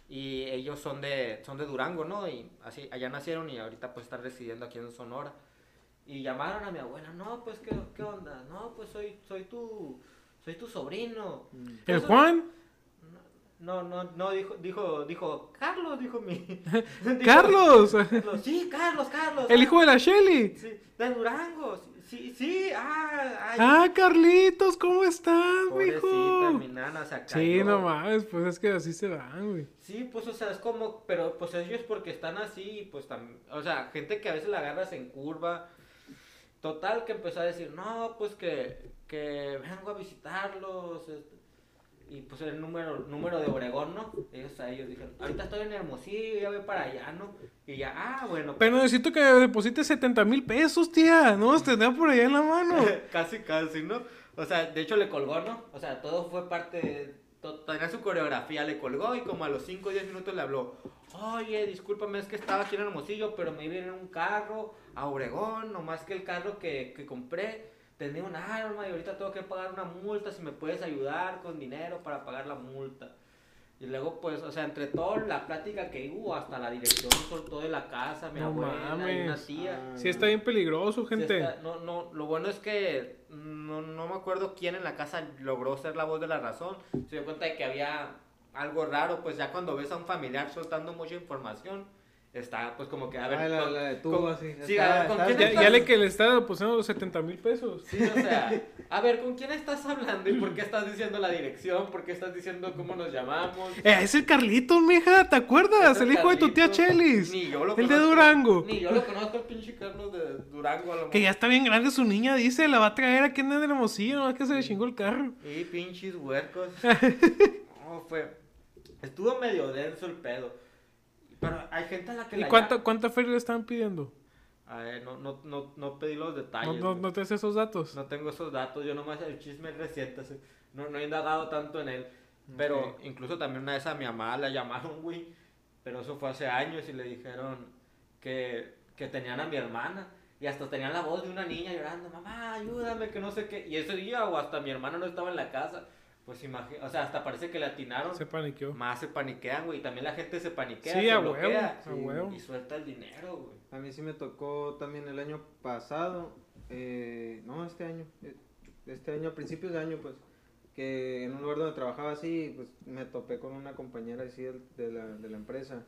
[SPEAKER 2] y ellos son de, son de Durango, ¿no? Y así, allá nacieron y ahorita pues están residiendo aquí en Sonora. Y llamaron a mi abuela, no, pues, ¿qué, qué onda? No, pues soy, soy tu, soy tu sobrino.
[SPEAKER 1] ¿El Juan?
[SPEAKER 2] No, no, no, dijo, dijo, dijo, Carlos, dijo mi. dijo-
[SPEAKER 1] ¡Carlos!
[SPEAKER 2] Carlos, Sí, Carlos, Carlos.
[SPEAKER 1] El hijo de la Shelly.
[SPEAKER 2] Sí, de Durango. Sí, sí, ah, ay.
[SPEAKER 1] Ah, Carlitos, ¿cómo estás, mijo?
[SPEAKER 2] mi nana se cayó.
[SPEAKER 1] Sí, no mames, pues es que así se van, güey.
[SPEAKER 2] Sí, pues, o sea, es como, pero pues ellos porque están así, pues también, o sea, gente que a veces la agarras en curva. Total, que empezó a decir, no, pues que, que vengo a visitarlos. este, y pues el número, número de Obregón, ¿no? Ellos a ellos dijeron, ahorita estoy en Hermosillo, ya voy para allá, ¿no? Y ya, ah, bueno.
[SPEAKER 1] Pero necesito que deposites 70 mil pesos, tía. No, los tendrá por allá en la mano.
[SPEAKER 2] casi, casi, ¿no? O sea, de hecho le colgó, ¿no? O sea, todo fue parte de... Tenía su coreografía, le colgó y como a los 5 o 10 minutos le habló. Oye, discúlpame, es que estaba aquí en Hermosillo, pero me iba en un carro a Obregón, nomás que el carro que, que compré tenía un arma y ahorita tengo que pagar una multa, si me puedes ayudar con dinero para pagar la multa. Y luego, pues, o sea, entre toda la plática que hubo, hasta la dirección soltó de la casa, mi
[SPEAKER 1] No
[SPEAKER 2] abuela y una
[SPEAKER 1] mames.
[SPEAKER 2] tía.
[SPEAKER 3] Ah,
[SPEAKER 1] Sí, está bien peligroso,
[SPEAKER 2] Sí
[SPEAKER 1] gente.
[SPEAKER 2] está- no, no, lo bueno es que no, no me acuerdo quién en la casa logró ser la voz de la razón. Se dio cuenta de que había algo raro, pues ya cuando ves a un familiar soltando mucha información, está pues como que, a ver,
[SPEAKER 3] Ah, la,
[SPEAKER 2] con-
[SPEAKER 3] la detuvo
[SPEAKER 2] con-
[SPEAKER 3] así.
[SPEAKER 2] sí,
[SPEAKER 3] Está-
[SPEAKER 2] a ver, ¿con
[SPEAKER 3] está-
[SPEAKER 2] quién
[SPEAKER 1] Ya,
[SPEAKER 2] estás?
[SPEAKER 1] ya le que le está depositando los 70 mil pesos.
[SPEAKER 2] Sí, o sea, a ver, ¿con quién estás hablando y por qué estás diciendo la dirección? ¿Por qué estás diciendo cómo nos llamamos?
[SPEAKER 1] Eh, es el Carlitos, mija, ¿te acuerdas?
[SPEAKER 2] Es
[SPEAKER 1] El hijo de tu tía. Chelis.
[SPEAKER 2] Ni yo lo
[SPEAKER 1] El de
[SPEAKER 2] conozco.
[SPEAKER 1] Durango.
[SPEAKER 2] Ni yo lo conozco, el pinche Carlos de Durango a lo
[SPEAKER 1] Que ya está bien grande su niña, dice, la va a traer aquí en el Hermosillo, no es que se le chingó el carro.
[SPEAKER 2] Y pinches huercos. No, fue. Estuvo medio denso el pedo. Pero hay gente a la que
[SPEAKER 1] ¿Y
[SPEAKER 2] la
[SPEAKER 1] cuánta,
[SPEAKER 2] llama-
[SPEAKER 1] cuánta feria le están pidiendo?
[SPEAKER 2] A ver, no, no, no, no pedí los
[SPEAKER 1] ¿No,
[SPEAKER 2] detalles.
[SPEAKER 1] no, no te haces esos datos?
[SPEAKER 2] No tengo esos datos, yo nomás el chisme reciente, así, no, no he indagado tanto en él. Pero
[SPEAKER 1] Ok.
[SPEAKER 2] incluso también una vez a mi mamá la llamaron, güey, pero eso fue hace años y le dijeron que, que tenían a mi hermana. Y hasta tenían la voz de una niña llorando, mamá, ayúdame, que no sé qué. Y ese día, o hasta mi hermana no estaba en la casa, pues imagínate, o sea, hasta parece que le atinaron.
[SPEAKER 1] Se paniqueó.
[SPEAKER 2] Más se paniquean, güey, y también la gente se paniquea,
[SPEAKER 1] Sí,
[SPEAKER 2] se
[SPEAKER 1] a huevo,
[SPEAKER 2] bloquea,
[SPEAKER 1] a huevo.
[SPEAKER 2] y suelta el dinero, güey.
[SPEAKER 3] A mí sí me tocó también el año pasado, eh, no, este año, eh, este año, a principios de año, pues, que en un lugar donde trabajaba así, pues, me topé con una compañera así del- de la, de la empresa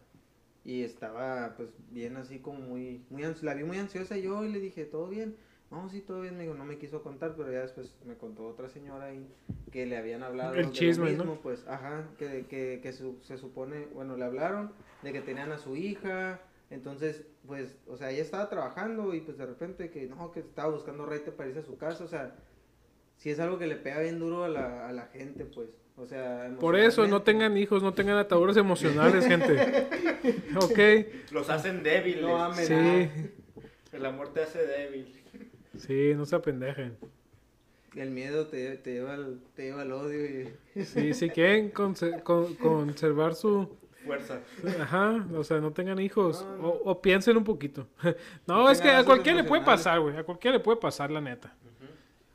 [SPEAKER 3] y estaba, pues, bien así como muy, muy ans- la vi muy ansiosa y yo y le dije, ¿todo bien? No, sí, todo bien, me dijo, no me quiso contar, pero ya después me contó otra señora ahí que le habían hablado
[SPEAKER 1] El
[SPEAKER 3] de lo
[SPEAKER 1] chisme, ¿no?
[SPEAKER 3] mismo, pues, ajá, que, que, que su- se supone, bueno, le hablaron de que tenían a su hija, entonces, pues, o sea, ella estaba trabajando y pues de repente que no, que estaba buscando rete para irse a su casa, o sea, si es algo que le pega bien duro a la, a la gente, pues, o sea,
[SPEAKER 1] Por eso, no tengan hijos, no tengan ataduras emocionales, gente. Ok.
[SPEAKER 2] Los hacen débiles.
[SPEAKER 3] No amen.
[SPEAKER 1] Sí,
[SPEAKER 2] El amor te hace débil.
[SPEAKER 1] Sí, no se apendejen.
[SPEAKER 3] El miedo te, te, lleva al, te lleva al odio y...
[SPEAKER 1] Sí, si quieren conse- con- conservar su...
[SPEAKER 2] Fuerza.
[SPEAKER 1] Ajá, o sea, no tengan hijos.
[SPEAKER 3] No, no.
[SPEAKER 1] O, o piensen un poquito. No,
[SPEAKER 3] No
[SPEAKER 1] es que a cualquiera le puede pasar, güey. A cualquiera le puede pasar, la neta.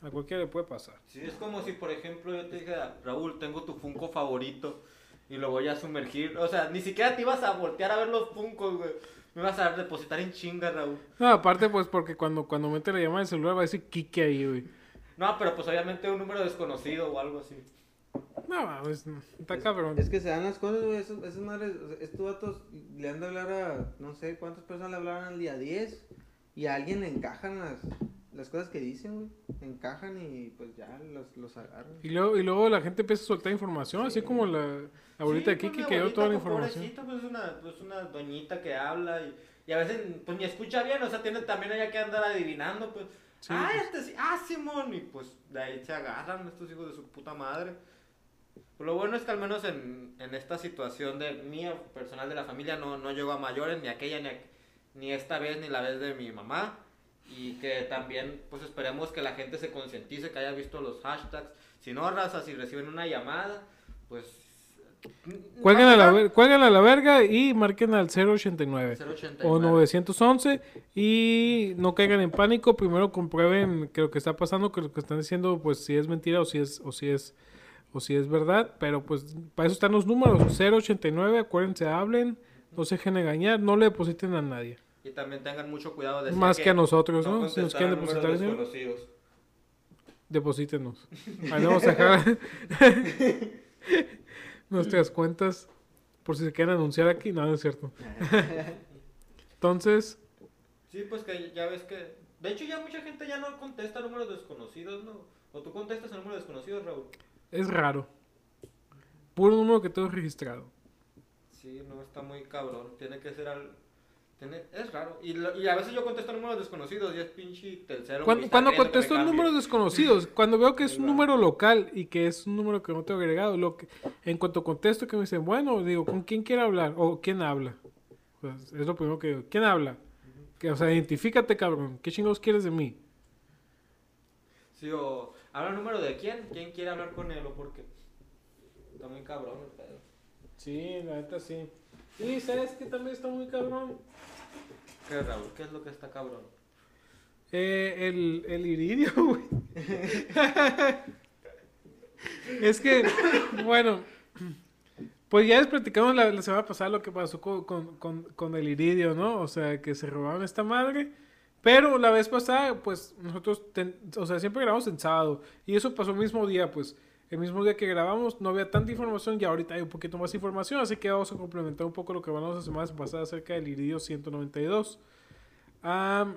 [SPEAKER 1] A cualquiera le puede pasar.
[SPEAKER 2] Sí, es como si, por ejemplo, yo te dijera, Raúl, tengo tu Funko favorito y lo voy a sumergir. O sea, ni siquiera te ibas a voltear a ver los Funkos, güey. Me ibas a depositar en chinga, Raúl.
[SPEAKER 1] No, aparte, pues, porque cuando, cuando mete la llamada del celular va a decir Kike ahí, güey.
[SPEAKER 2] No, pero pues obviamente un número desconocido o algo así.
[SPEAKER 1] No, no, está
[SPEAKER 3] Es-
[SPEAKER 1] cabrón.
[SPEAKER 3] Es que se dan las cosas, güey, esos, esos madres, o sea, estos vatos le han de hablar a, no sé cuántas personas le hablaban al día 10 y a alguien le encajan las, las cosas que dicen, güey, encajan y pues ya los, los agarran.
[SPEAKER 1] Y luego, y luego la gente empieza a soltar información, así
[SPEAKER 3] Sí.
[SPEAKER 1] como la abuelita de
[SPEAKER 2] Sí, pues,
[SPEAKER 1] Kiki
[SPEAKER 2] mi
[SPEAKER 1] que dio toda la
[SPEAKER 2] pues,
[SPEAKER 1] información.
[SPEAKER 2] pobrecita, pues es una, pues, una doñita que habla y, y a veces pues ni escucha bien, o sea, tiene también ella que andar adivinando, pues.
[SPEAKER 1] Sí,
[SPEAKER 2] ah,
[SPEAKER 1] pues.
[SPEAKER 2] este sí, ah, Simón, y pues de ahí se agarran estos hijos de su puta madre. Pues, lo bueno es que al menos en, en esta situación de mía, personal de la familia, no, no llegó a mayores, ni aquella, ni, aqu- ni esta vez, ni la vez de mi mamá. Y que también, pues esperemos que la gente se concientice, que haya visto los hashtags. Si no, raza, si reciben una llamada, pues...
[SPEAKER 1] Cuelguen a, la, cuelguen a la verga y marquen al 089
[SPEAKER 2] 089.
[SPEAKER 1] o 911 y no caigan en pánico. Primero comprueben que lo que está pasando, que lo que están diciendo, pues si es mentira o si es, o si es, o si es verdad. Pero pues para eso están los números. 089, acuérdense, hablen, no se dejen engañar, no le depositen a nadie.
[SPEAKER 2] Y también tengan mucho cuidado de
[SPEAKER 1] Más que a nosotros, ¿no? Si nos quieren depositar dinero, deposítenos. Ahí vamos a dejar. nuestras cuentas por si se quieren anunciar aquí. No, no es cierto. Entonces,
[SPEAKER 2] Sí, pues que ya ves que... De hecho, ya mucha gente ya no contesta números desconocidos, ¿no? O tú contestas a números desconocidos, Raúl.
[SPEAKER 1] es raro. Puro número que tengo registrado.
[SPEAKER 2] Sí, no, está muy cabrón. Tiene que ser al... Tiene... Es raro. Y, lo- y a veces yo contesto números desconocidos y es pinche tercero.
[SPEAKER 1] Cuando, cuando contesto números desconocidos, cuando veo que es un número local y que es un número que no tengo agregado, lo que, en cuanto contesto que me dicen, bueno, digo, ¿con quién quiere hablar? O ¿quién habla? Pues, es lo primero que digo, ¿quién habla? Que, o sea, identifícate, cabrón. ¿Qué chingados quieres de mí?
[SPEAKER 2] Sí, o... ¿Habla número de quién? ¿Quién quiere hablar con él o por qué? Está muy cabrón el pedo.
[SPEAKER 1] Sí, la neta sí. Y sabes que también está muy cabrón.
[SPEAKER 2] ¿Qué, Raúl? ¿Qué es lo que está cabrón?
[SPEAKER 1] Eh, el, el iridio, güey. es que, bueno, pues ya les platicamos la, la semana pasada lo que pasó con, con, con, el iridio, ¿no? O sea, que se robaron esta madre. Pero la vez pasada, pues nosotros, o sea, siempre grabamos en. Y eso pasó el mismo día, pues. El mismo día que grabamos no había tanta información y ahorita hay un poquito más información. Así que vamos a complementar un poco lo que hablamos la semana pasada acerca del iridio 192. Am,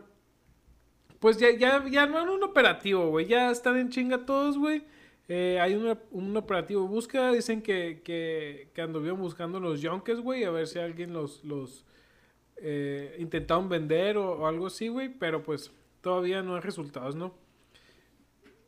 [SPEAKER 1] pues ya, ya, ya no un operativo, güey. Ya están en chinga todos, güey. Eh, hay una- un operativo de búsqueda. Dicen que, que, que anduvieron buscando los yonkes, güey. A ver si alguien los, los eh, intentaron vender o algo así, güey. Pero pues todavía no hay resultados, ¿no?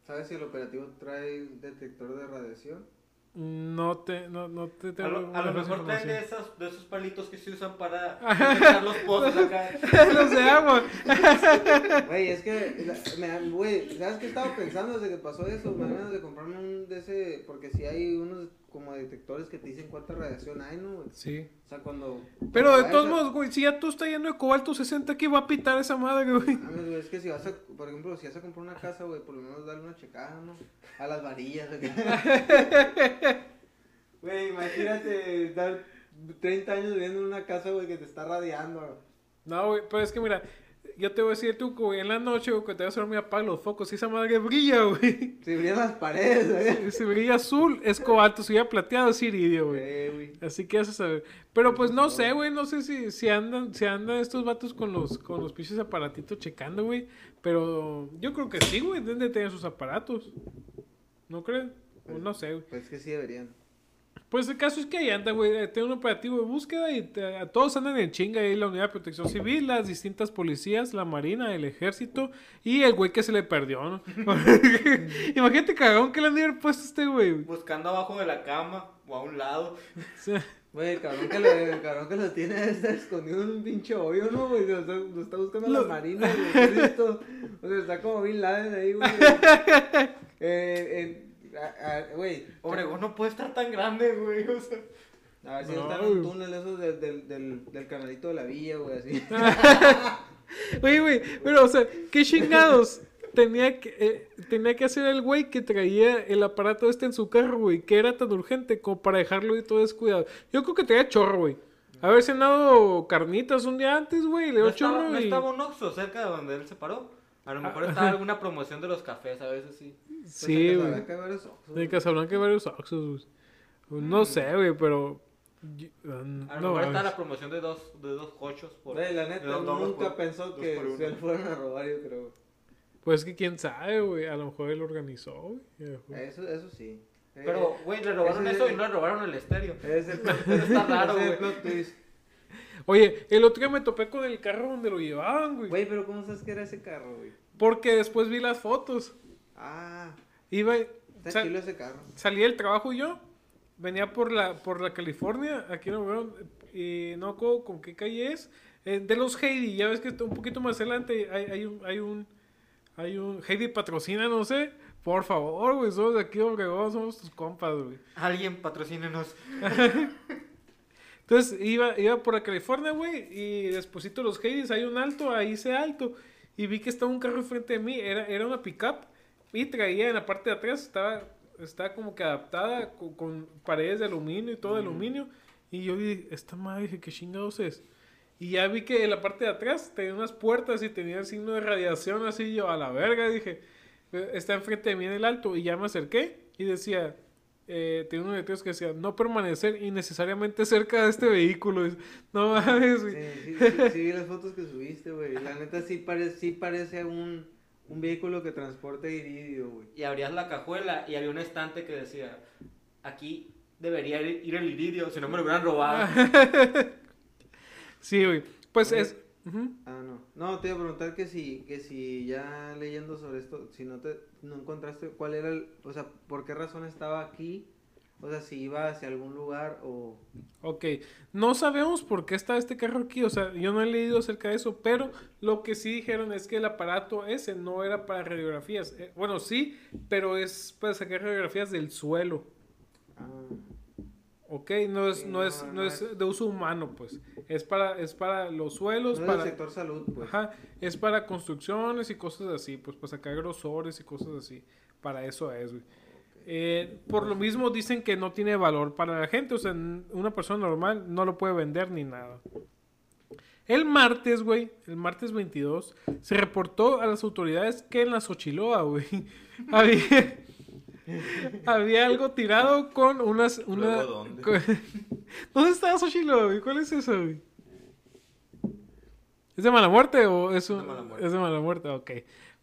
[SPEAKER 3] ¿Sabes si el operativo trae detector de radiación?
[SPEAKER 1] No te, no, no te
[SPEAKER 2] A
[SPEAKER 1] tengo
[SPEAKER 2] lo, a lo
[SPEAKER 1] más
[SPEAKER 2] mejor traen de, esas, de esos palitos que se usan para detectar los pozos acá.
[SPEAKER 1] Los de agua.
[SPEAKER 3] Güey, es que, güey, ¿sabes qué estaba pensando desde que pasó eso? Me ganas de comprarme un de ese, porque si hay unos como detectores que te dicen cuánta radiación hay, ¿no? güey?
[SPEAKER 1] Sí.
[SPEAKER 3] O sea, cuando...
[SPEAKER 1] Pero
[SPEAKER 3] cuando
[SPEAKER 1] de todos modos, güey, si ya tú estás lleno de cobalto 60, ¿qué va a pitar esa madre, güey?
[SPEAKER 3] Mames, güey, es que si vas a, por ejemplo, si vas a comprar una casa, güey, por lo menos darle una checada, ¿no? A las varillas. acá. Güey, imagínate estar 30 años viviendo en una casa, güey, que te está radiando. güey.
[SPEAKER 1] No, güey, pero es que mira, yo te voy a decir tú, güey, en la noche, güey, que te vas a dormir, apaga los focos y esa madre brilla, güey.
[SPEAKER 3] Se brillan las paredes, güey.
[SPEAKER 1] Si brilla azul, es cobalto, si brilla plateado, es iridio, güey.
[SPEAKER 3] Eh.
[SPEAKER 1] Así que a saber. Pero pues no sé, güey, no sé si, si andan, si andan estos vatos con los, con los pinches aparatitos checando, güey. Pero yo creo que sí, güey, deben de tener sus aparatos. ¿No creen? O no sé, güey.
[SPEAKER 3] Pues que sí deberían.
[SPEAKER 1] Pues el caso es que ahí anda, güey. eh, Tiene un operativo de búsqueda y te- a todos andan en chinga ahí la unidad de protección civil, las distintas policías, la marina, el ejército y el güey que se le perdió, ¿no? Imagínate cagón que le han de haber puesto a este güey.
[SPEAKER 2] Buscando abajo de la cama o a un lado.
[SPEAKER 1] O sea,
[SPEAKER 3] Güey, el cabrón que, le, el cabrón que lo tiene está escondido en un pinche hoyo, ¿no, güey? Lo está, lo está buscando
[SPEAKER 1] Lo-
[SPEAKER 3] la marina, güey. O sea, está como Bin Laden ahí, güey. Eh, a- a- Güey,
[SPEAKER 2] Obregón no puede estar tan grande, güey. O sea,
[SPEAKER 3] a ver si
[SPEAKER 1] No,
[SPEAKER 3] está en un túnel esos del, del, del, del canalito de la villa, güey, así.
[SPEAKER 1] Oye, güey, pero, o sea, ¿qué chingados tenía que, eh, tenía que hacer el güey que traía el aparato este en su carro, güey? Que era tan urgente como para dejarlo y todo descuidado. Yo creo que traía chorro, güey. Haber cenado carnitas un día antes, güey, le
[SPEAKER 2] no
[SPEAKER 1] dio
[SPEAKER 2] estaba,
[SPEAKER 1] chorro
[SPEAKER 2] no
[SPEAKER 1] y...
[SPEAKER 2] estaba un Oxxo cerca de donde él se paró. A lo mejor
[SPEAKER 1] Ah,
[SPEAKER 2] estaba
[SPEAKER 1] ajá.
[SPEAKER 2] alguna promoción de los cafés, a veces sí.
[SPEAKER 1] Sí,
[SPEAKER 3] Pues,
[SPEAKER 1] güey.
[SPEAKER 3] varios Oxxos,
[SPEAKER 1] De
[SPEAKER 3] güey.
[SPEAKER 1] Casablanca hay varios Oxxos, güey. No sé, güey, pero... yo- ah,
[SPEAKER 2] A lo
[SPEAKER 1] no,
[SPEAKER 2] mejor está la promoción de dos, de dos cochos por...
[SPEAKER 3] Güey, la neta,
[SPEAKER 2] dos
[SPEAKER 3] nunca
[SPEAKER 2] por-
[SPEAKER 3] pensó que se le fueron a robar, yo creo.
[SPEAKER 1] Pues que quién sabe, güey. A lo mejor él organizó, güey.
[SPEAKER 3] Eso, eso sí. Eh,
[SPEAKER 2] Pero, güey, le robaron eso y no le robaron el estéreo.
[SPEAKER 3] Es el
[SPEAKER 2] Está raro, güey.
[SPEAKER 1] Oye, el otro día me topé con el carro donde lo llevaban, güey.
[SPEAKER 3] Güey, pero ¿cómo sabes que era ese carro, güey?
[SPEAKER 1] Porque después vi las fotos.
[SPEAKER 3] Ah,
[SPEAKER 1] Iba,
[SPEAKER 3] está
[SPEAKER 1] sa-
[SPEAKER 3] chilo ese carro.
[SPEAKER 1] salí del trabajo yo. Venía por la, por la California, aquí no veo, y no con, con qué calle es. Eh, de los Heidi, ya ves que está un poquito más adelante hay, hay un, hay un, hay un, Heidi patrocina, no sé. Por favor, güey, somos de aquí, Obregón, somos tus compas, güey.
[SPEAKER 2] Alguien patrocínenos.
[SPEAKER 1] Entonces iba, iba por la California, güey, y despuesito los Heidis, hay un alto, ahí hice alto, y vi que estaba un carro enfrente de mí, era, era una pickup, y traía en la parte de atrás, estaba, estaba como que adaptada con, con paredes de aluminio y todo de aluminio, y yo vi, esta madre, dije, ¿qué chingados es? Y ya vi que en la parte de atrás tenía unas puertas y tenía el signo de radiación, así yo, a la verga, dije, "Eh, está enfrente de mí en el alto, y ya me acerqué, y decía, eh, tiene unos letreros que decían no permanecer innecesariamente cerca de este vehículo. No mames, güey.
[SPEAKER 3] Sí, sí, sí, sí vi las fotos que subiste, güey. La neta sí, pare, sí parece un, un vehículo que transporta iridio, güey.
[SPEAKER 2] Y abrías la cajuela y había un estante que decía, aquí debería ir el iridio, si no me lo hubieran robado.
[SPEAKER 1] Sí, güey. Pues
[SPEAKER 3] Oye.
[SPEAKER 1] es.
[SPEAKER 3] Ah, no. No, te iba a preguntar que si, que si ya leyendo sobre esto, si no te no encontraste cuál era el, o sea, por qué razón estaba aquí, o sea, si iba hacia algún lugar o
[SPEAKER 1] Ok, no sabemos por qué está este carro aquí, o sea, yo no he leído acerca de eso, pero lo que sí dijeron es que el aparato ese no era para radiografías. Eh, bueno, sí, pero es para sacar radiografías del suelo,
[SPEAKER 3] ah,
[SPEAKER 1] ok, no es,
[SPEAKER 3] Sí,
[SPEAKER 1] no es,
[SPEAKER 3] no,
[SPEAKER 1] es
[SPEAKER 3] es-
[SPEAKER 1] de uso humano, pues, es para, es para los suelos,
[SPEAKER 3] no
[SPEAKER 1] para,
[SPEAKER 3] del sector salud, pues.
[SPEAKER 1] ajá, es para construcciones y cosas así, pues, para sacar grosores y cosas así, para eso es, güey. Eh, por lo mismo dicen que no tiene valor para la gente, o sea, una persona normal no lo puede vender ni nada. El martes, güey, el martes 22, se reportó a las autoridades que en la Xochiloa, güey, había, había algo tirado con unas... Una,
[SPEAKER 4] ¿Luego dónde?
[SPEAKER 1] con- ¿Dónde está Xochiloa, güey? ¿Cuál es eso, güey? ¿Es de mala muerte o es, un-
[SPEAKER 4] de mala muerte.
[SPEAKER 1] es de mala muerte? Ok.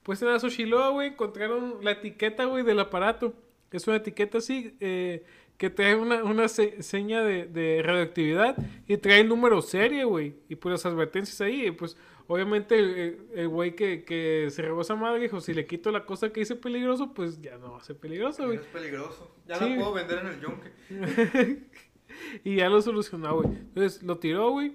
[SPEAKER 1] Pues en la Xochiloa, güey, encontraron la etiqueta, güey, del aparato. Es una etiqueta así, eh, que trae una, una se- seña de, de radioactividad y trae el número serie, güey. Y las advertencias ahí, y pues obviamente el- güey que, que se regó esa madre dijo, si le quito la cosa que dice peligroso, pues ya no va a ser peligroso, güey.
[SPEAKER 4] Es peligroso. Ya
[SPEAKER 1] Sí.
[SPEAKER 4] lo puedo vender en el yunque.
[SPEAKER 1] Y ya lo solucionó, güey. Entonces lo tiró, güey.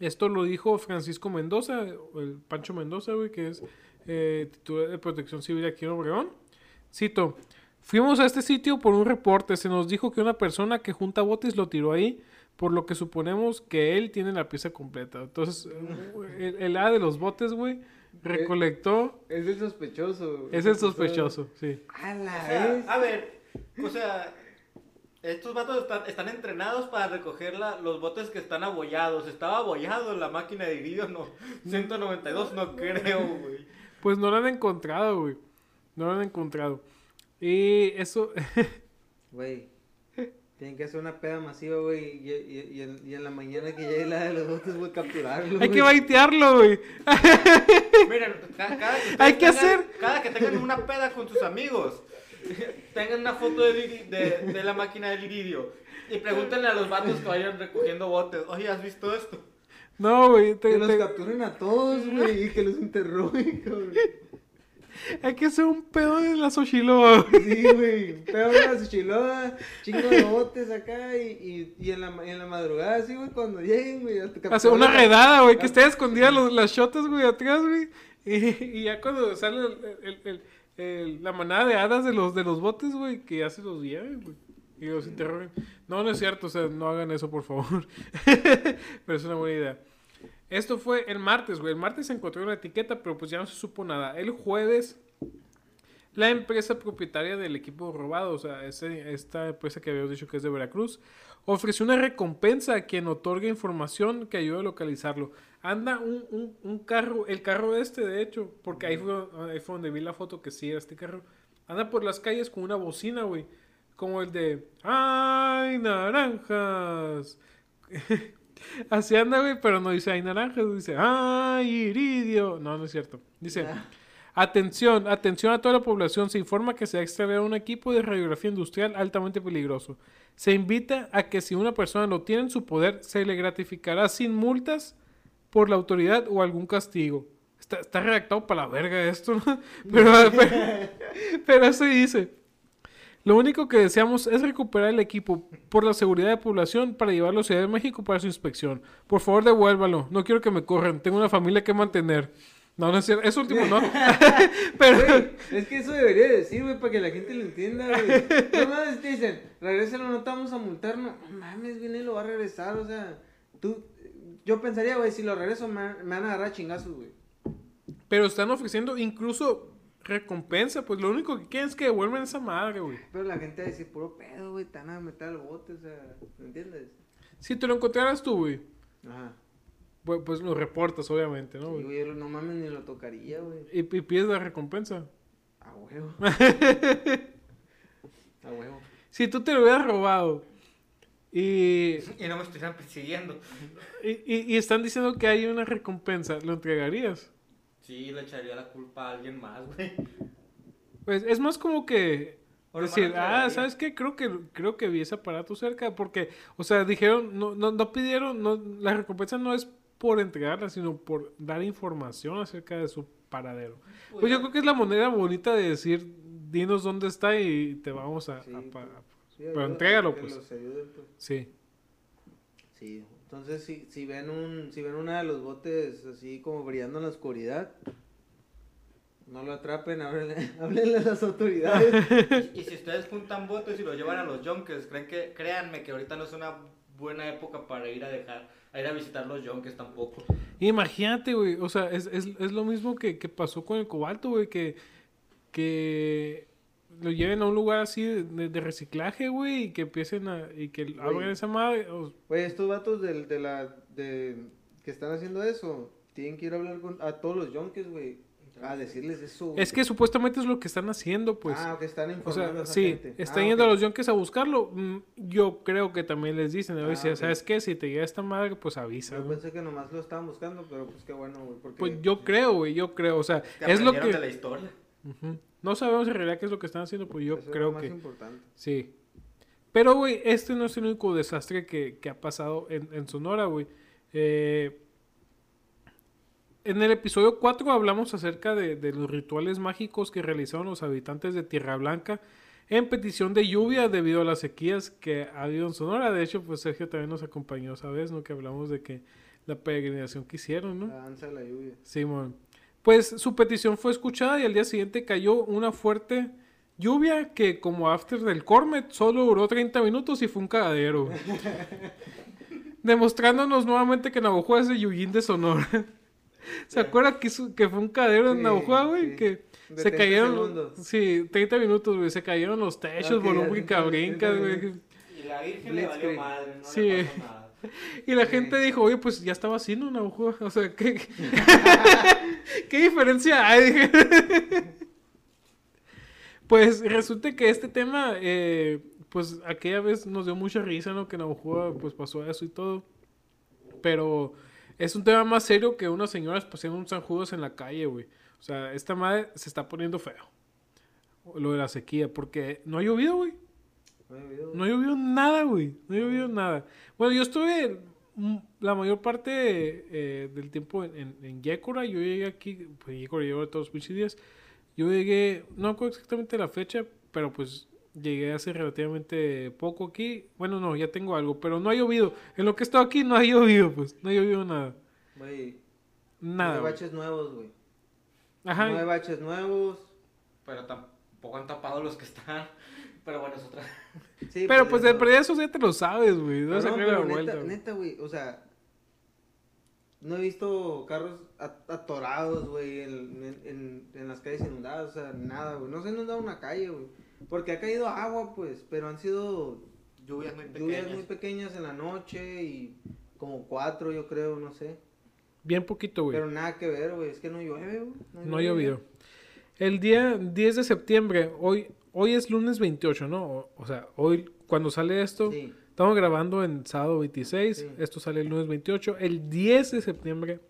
[SPEAKER 1] Esto lo dijo Francisco Mendoza, el Pancho Mendoza, güey, que es eh, titular de Protección Civil aquí en Obregón. Cito, fuimos a este sitio por un reporte. Se nos dijo que una persona que junta botes lo tiró ahí, por lo que suponemos que él tiene la pieza completa. Entonces, el, el A de los botes, güey, recolectó.
[SPEAKER 3] Es el sospechoso.
[SPEAKER 1] Es el sospechoso, sí.
[SPEAKER 3] A la
[SPEAKER 2] O sea,
[SPEAKER 3] vez.
[SPEAKER 2] a ver, o sea, estos vatos están, están entrenados para recoger la- los botes que están abollados. Estaba abollado la máquina de iridio, no, 192, no creo, güey.
[SPEAKER 1] Pues no lo han encontrado, güey. No lo han encontrado. Y eso,
[SPEAKER 3] Güey. Tienen que hacer una peda masiva, güey. Y, y- y en, y en la mañana que llegue la de los botes, güey, capturarlo.
[SPEAKER 1] hay que baitearlo, güey.
[SPEAKER 2] Miren, ca- cada que,
[SPEAKER 1] Hay que
[SPEAKER 2] tengan-
[SPEAKER 1] hacer-
[SPEAKER 2] Cada que tengan una peda con sus amigos, tengan una foto de, iri- de, de la máquina del iridio. Y pregúntenle a los vatos que vayan recogiendo botes. Oye, ¿has visto esto?
[SPEAKER 1] No, güey. te-
[SPEAKER 3] Que los capturen a todos, güey. Y que los interroguen, cabrón.
[SPEAKER 1] Hay que hacer un pedo en la Xochiloa, güey.
[SPEAKER 3] Sí, güey. Pero una su chiloa, chingo de botes acá. Y, y, y en, la, en la madrugada, sí, güey, cuando lleguen, güey.
[SPEAKER 1] Hacer una redada, güey. Que esté escondida los- las shotas, güey, atrás, güey. Y, y ya cuando sale el- el- el- el- la manada de hadas de los, de los botes, güey, que ya se los lleven, güey. Y los interroguen. No, no es cierto, o sea, no hagan eso, por favor. pero es una buena idea. Esto fue el martes, güey. El martes se encontró una etiqueta, pero pues ya no se supo nada. El jueves, la empresa propietaria del equipo robado, o sea, ese- esta empresa que habíamos dicho que es de Veracruz, ofreció una recompensa a quien otorgue información que ayude a localizarlo. Anda un, un- un carro, el carro este, de hecho, porque ahí fue, ahí fue donde vi la foto que sí era este carro. Anda por las calles con una bocina, güey. Como el de ¡Ay, naranjas! Así anda, güey, pero no dice ¡Ay, naranjas! Dice ¡Ay, iridio! No, no es cierto. Dice Atención, atención a toda la población. Se informa que se ha extraviado un equipo de radiografía industrial altamente peligroso. Se invita a que si una persona lo tiene en su poder, se le gratificará sin multas por la autoridad o algún castigo. Está, está redactado para la verga esto, ¿no? Pero, pero, pero eso dice. Lo único que deseamos es recuperar el equipo por la seguridad de población para llevarlo a Ciudad de México para su inspección. Por favor, devuélvalo. No quiero que me corran. Tengo una familia que mantener. No, no es cierto. Eso último no. Pero...
[SPEAKER 3] Güey, es que eso debería decir, güey, para que la gente lo entienda, güey. No mames, te dicen, regrésalo, no te vamos a multar, no, mames, viene y lo va a regresar, o sea, tú, yo pensaría, güey, si lo regreso me, me van a agarrar chingazos, güey.
[SPEAKER 1] Pero están ofreciendo incluso recompensa. Pues lo único que quieren es que devuelvan esa madre, güey.
[SPEAKER 3] Pero la gente va a decir, puro pedo, güey, te van a meter al bote, o sea, ¿me entiendes?
[SPEAKER 1] Si te lo encontraras tú, güey.
[SPEAKER 3] Ajá.
[SPEAKER 1] Pues, pues lo reportas, obviamente, ¿no?
[SPEAKER 3] Sí,
[SPEAKER 1] güey?
[SPEAKER 3] no mames, ni lo tocaría, güey.
[SPEAKER 1] Y, y pides la recompensa.
[SPEAKER 3] A huevo. a huevo.
[SPEAKER 1] si tú te lo hubieras robado y,
[SPEAKER 2] Y no me estuvieran persiguiendo.
[SPEAKER 1] y, y- y están diciendo que hay una recompensa, ¿lo entregarías?
[SPEAKER 2] Sí, le echaría la culpa a alguien más, güey.
[SPEAKER 1] Pues es más como que
[SPEAKER 2] O
[SPEAKER 1] decir, ah. ¿sabes qué? Creo que creo que vi ese aparato cerca porque, o sea, dijeron, no, no, no pidieron, no, la recompensa no es por entregarla, sino por dar información acerca de su paradero. Pues yo creo que es la manera bonita de decir, dinos dónde está y te vamos a...
[SPEAKER 3] Sí,
[SPEAKER 1] a
[SPEAKER 3] pues. Sí,
[SPEAKER 1] pero entrégalo, pues.
[SPEAKER 3] pues.
[SPEAKER 1] Sí.
[SPEAKER 3] Sí, entonces si, si ven un, si ven una de los botes así como brillando en la oscuridad, no lo atrapen, háblenle, háblenle a las autoridades.
[SPEAKER 2] Y, y si ustedes juntan votos y lo llevan a los Yonkers, creen que, créanme que ahorita no es una buena época para ir a dejar, a ir a visitar los Yonkers tampoco.
[SPEAKER 1] Imagínate, güey, o sea, es, es, es lo mismo que, que pasó con el cobalto, güey, que, que lo lleven a un lugar así de, de- de reciclaje, güey, y que empiecen a, y que abran esa madre. o-
[SPEAKER 3] Güey, estos vatos del, de la, de, que están haciendo eso, tienen que ir a hablar con, a todos los yonkes, güey, a decirles eso.
[SPEAKER 1] es que supuestamente es lo que están haciendo, pues.
[SPEAKER 3] ah, que están
[SPEAKER 1] O
[SPEAKER 3] informando
[SPEAKER 1] sea,
[SPEAKER 3] a esa
[SPEAKER 1] sí,
[SPEAKER 3] gente.
[SPEAKER 1] están
[SPEAKER 3] Ah,
[SPEAKER 1] yendo a los yonkes a buscarlo. mm, Yo creo que también les dicen, oye,
[SPEAKER 3] Ah,
[SPEAKER 1] si-. ¿sabes qué? Si te llega esta madre, pues avisa.
[SPEAKER 3] Yo
[SPEAKER 1] ¿no?
[SPEAKER 3] pensé que nomás lo estaban buscando, pero pues qué bueno, güey, porque...
[SPEAKER 1] Pues yo creo, güey, yo creo. O sea,
[SPEAKER 2] Que
[SPEAKER 1] es lo que...
[SPEAKER 2] de la historia.
[SPEAKER 1] Ujú. No sabemos en realidad qué es lo que están haciendo, pues yo
[SPEAKER 3] eso es lo
[SPEAKER 1] creo
[SPEAKER 3] más
[SPEAKER 1] que...
[SPEAKER 3] importante.
[SPEAKER 1] Sí. Pero, güey, este no es el único desastre que, que ha pasado en, en Sonora, güey. Eh, en el episodio 4 hablamos acerca de, de los rituales mágicos que realizaron los habitantes de Tierra Blanca en petición de lluvia debido a las sequías que ha habido en Sonora. De hecho, pues Sergio también nos acompañó esa vez, ¿no? Que hablamos de que la peregrinación que hicieron, ¿no?
[SPEAKER 3] La danza de la lluvia.
[SPEAKER 1] Simón. Pues su petición fue escuchada y al día siguiente cayó una fuerte lluvia que como after del Cormet solo duró 30 minutos y fue un cagadero. Demostrándonos nuevamente que Navajo es el Yuyin de Sonora. ¿Se acuerda que, que fue un cagadero en
[SPEAKER 3] Sí,
[SPEAKER 1] Navajo, güey?
[SPEAKER 3] sí.
[SPEAKER 1] Que
[SPEAKER 3] De
[SPEAKER 1] se
[SPEAKER 3] 30
[SPEAKER 1] cayeron...
[SPEAKER 3] segundos.
[SPEAKER 1] Sí, 30 minutos, güey. Se cayeron los techos,
[SPEAKER 3] Ok,
[SPEAKER 1] voló
[SPEAKER 3] ya
[SPEAKER 1] brinca,
[SPEAKER 3] 30
[SPEAKER 1] brinca, güey.
[SPEAKER 2] Y la Virgen le valió madre, no
[SPEAKER 1] Sí.
[SPEAKER 2] le pasó nada.
[SPEAKER 1] Y la
[SPEAKER 3] Sí.
[SPEAKER 1] gente dijo, oye, pues ya estaba haciendo Navajo. O sea, ¿qué, ¿qué diferencia hay? pues resulta que este tema, eh, pues aquella vez nos dio mucha risa, ¿no? Que Navajo pues pasó eso y todo. Pero es un tema más serio que unas señoras paseando un San Judas en la calle, güey. O sea, esta madre se está poniendo feo. Lo de la sequía, porque no ha llovido, güey.
[SPEAKER 3] No ha habido-
[SPEAKER 1] No llovió nada, güey. No llovió nada. Bueno, yo estuve la mayor parte eh, del tiempo en, en, en Yécora. Yo llegué aquí, pues Yécora llevo todos los pinches días. Yo llegué, no recuerdo exactamente la fecha, pero pues llegué hace relativamente poco aquí. Bueno, no, ya tengo algo, pero no ha llovido. En lo que he estado aquí no ha llovido, pues. No ha llovido nada.
[SPEAKER 3] Güey,
[SPEAKER 1] Nada.
[SPEAKER 3] nueve
[SPEAKER 1] güey.
[SPEAKER 3] baches nuevos, güey.
[SPEAKER 1] Ajá.
[SPEAKER 3] Nueve baches nuevos.
[SPEAKER 2] Pero tampoco han tapado los que están. Pero bueno, es otra.
[SPEAKER 3] Sí,
[SPEAKER 1] Pero pues de
[SPEAKER 3] eso-
[SPEAKER 1] perdida eso ya te lo sabes, güey.
[SPEAKER 3] No,
[SPEAKER 1] Debes
[SPEAKER 3] no,
[SPEAKER 1] la
[SPEAKER 3] pero
[SPEAKER 1] vuelta.
[SPEAKER 3] neta,
[SPEAKER 1] güey.
[SPEAKER 3] o sea, no he visto carros atorados, güey, en, en, las calles inundadas, o sea, nada, güey. No se ha inundado una calle, güey. Porque ha caído agua, pues, pero han sido
[SPEAKER 2] Lluvias muy
[SPEAKER 3] lluvias
[SPEAKER 2] pequeñas.
[SPEAKER 3] muy pequeñas en la noche y como cuatro, yo creo, no sé.
[SPEAKER 1] Bien poquito, güey.
[SPEAKER 3] Pero nada que ver, güey, es que no llueve, güey.
[SPEAKER 1] No ha llovido. El día 10 de septiembre, hoy, hoy es lunes 28, ¿no? O, o sea, hoy cuando sale esto,
[SPEAKER 3] Sí,
[SPEAKER 1] estamos grabando en sábado 26,
[SPEAKER 3] Sí.
[SPEAKER 1] esto sale el lunes 28. El 10 de septiembre,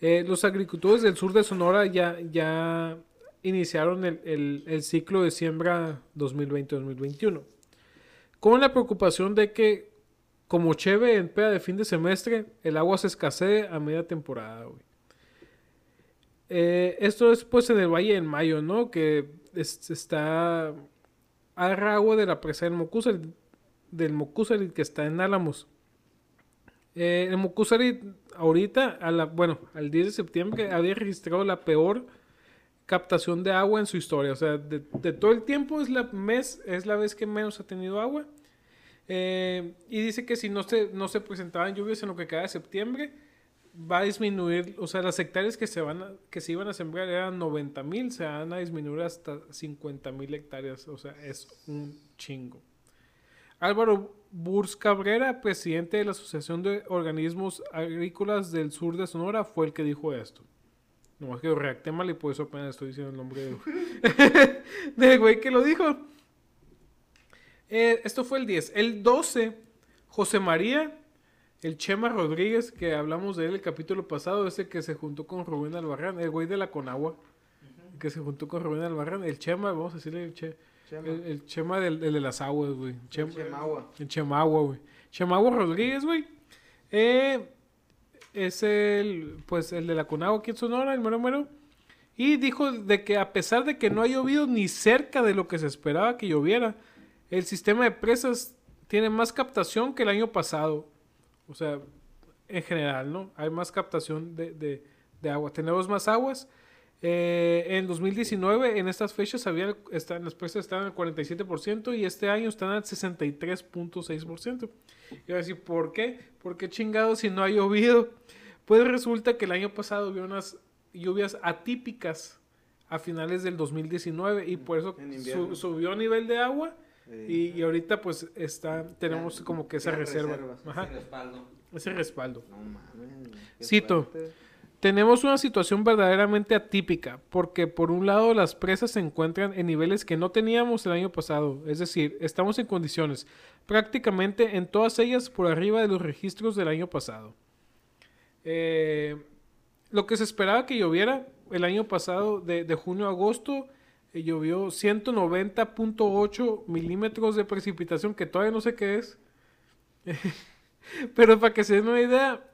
[SPEAKER 1] eh, los agricultores del sur de Sonora ya, ya iniciaron el, el- el ciclo de siembra 2020-2021. Con la preocupación de que, como cheve en peda de fin de semestre, el agua se escasee a media temporada, güey. Eh, esto es pues en el Valle en Mayo, ¿no? Que es- está agarra agua de la presa del Mocusarit, del que está en Álamos. Eh, el Mocusarit ahorita, a bueno, al 10 de septiembre había registrado la peor captación de agua en su historia. O sea, de, de todo el tiempo es la, mes, es la vez que menos ha tenido agua. Eh, y dice que si no se, no se presentaban lluvias en lo que queda de septiembre, va a disminuir, o sea, las hectáreas que se van a- que se iban a sembrar eran 90 mil, se van a disminuir hasta 50 mil hectáreas, o sea, es un chingo. Álvaro Burs Cabrera, presidente de la Asociación de Organismos Agrícolas del Sur de Sonora, fue el que dijo esto. No, es que lo redacté mal y por eso apenas estoy diciendo el nombre del- del güey que lo dijo. Eh, esto fue el 10. El 12, José María, el Chema Rodríguez, que hablamos de él el capítulo pasado, ese que se juntó con Rubén Albarrán, el güey de la Conagua, que se juntó con Rubén Albarrán, el Chema, vamos a decirle el, che-
[SPEAKER 3] Chema.
[SPEAKER 1] el, el Chema del, el de las aguas, güey. Chema-
[SPEAKER 3] Chemagua.
[SPEAKER 1] el Chemagua, güey. Chemagua Rodríguez, güey. Eh, es el, pues, el de la Conagua aquí en Sonora, el mero mero. Y dijo de que a pesar de que no ha llovido ni cerca de lo que se esperaba que lloviera, el sistema de presas tiene más captación que el año pasado. O sea, en general, ¿no? Hay más captación de, de- de agua. Tenemos más aguas. Eh, en 2019, en estas fechas, había, están, las presas estaban al 47% y este año están al 63.6%. Y a decir, ¿por qué? ¿Por qué chingados si no ha llovido? Pues resulta que el año pasado hubo unas lluvias atípicas a finales del 2019 y por eso su- subió a nivel de agua
[SPEAKER 3] Eh,
[SPEAKER 1] y, y ahorita pues está tenemos
[SPEAKER 3] Ya,
[SPEAKER 1] como que esa reserva.
[SPEAKER 3] reservas.
[SPEAKER 1] Ajá,
[SPEAKER 2] Sin respaldo.
[SPEAKER 1] ese respaldo.
[SPEAKER 3] No mames.
[SPEAKER 1] Cito.
[SPEAKER 3] fuerte.
[SPEAKER 1] Tenemos una situación verdaderamente atípica, porque por un lado las presas se encuentran en niveles que no teníamos el año pasado, es decir, estamos en condiciones prácticamente en todas ellas por arriba de los registros del año pasado. Eh, lo que se esperaba que lloviera el año pasado, de, de junio a agosto, llovió 190.8 milímetros de precipitación, que todavía no sé qué es. Pero para que se den una idea,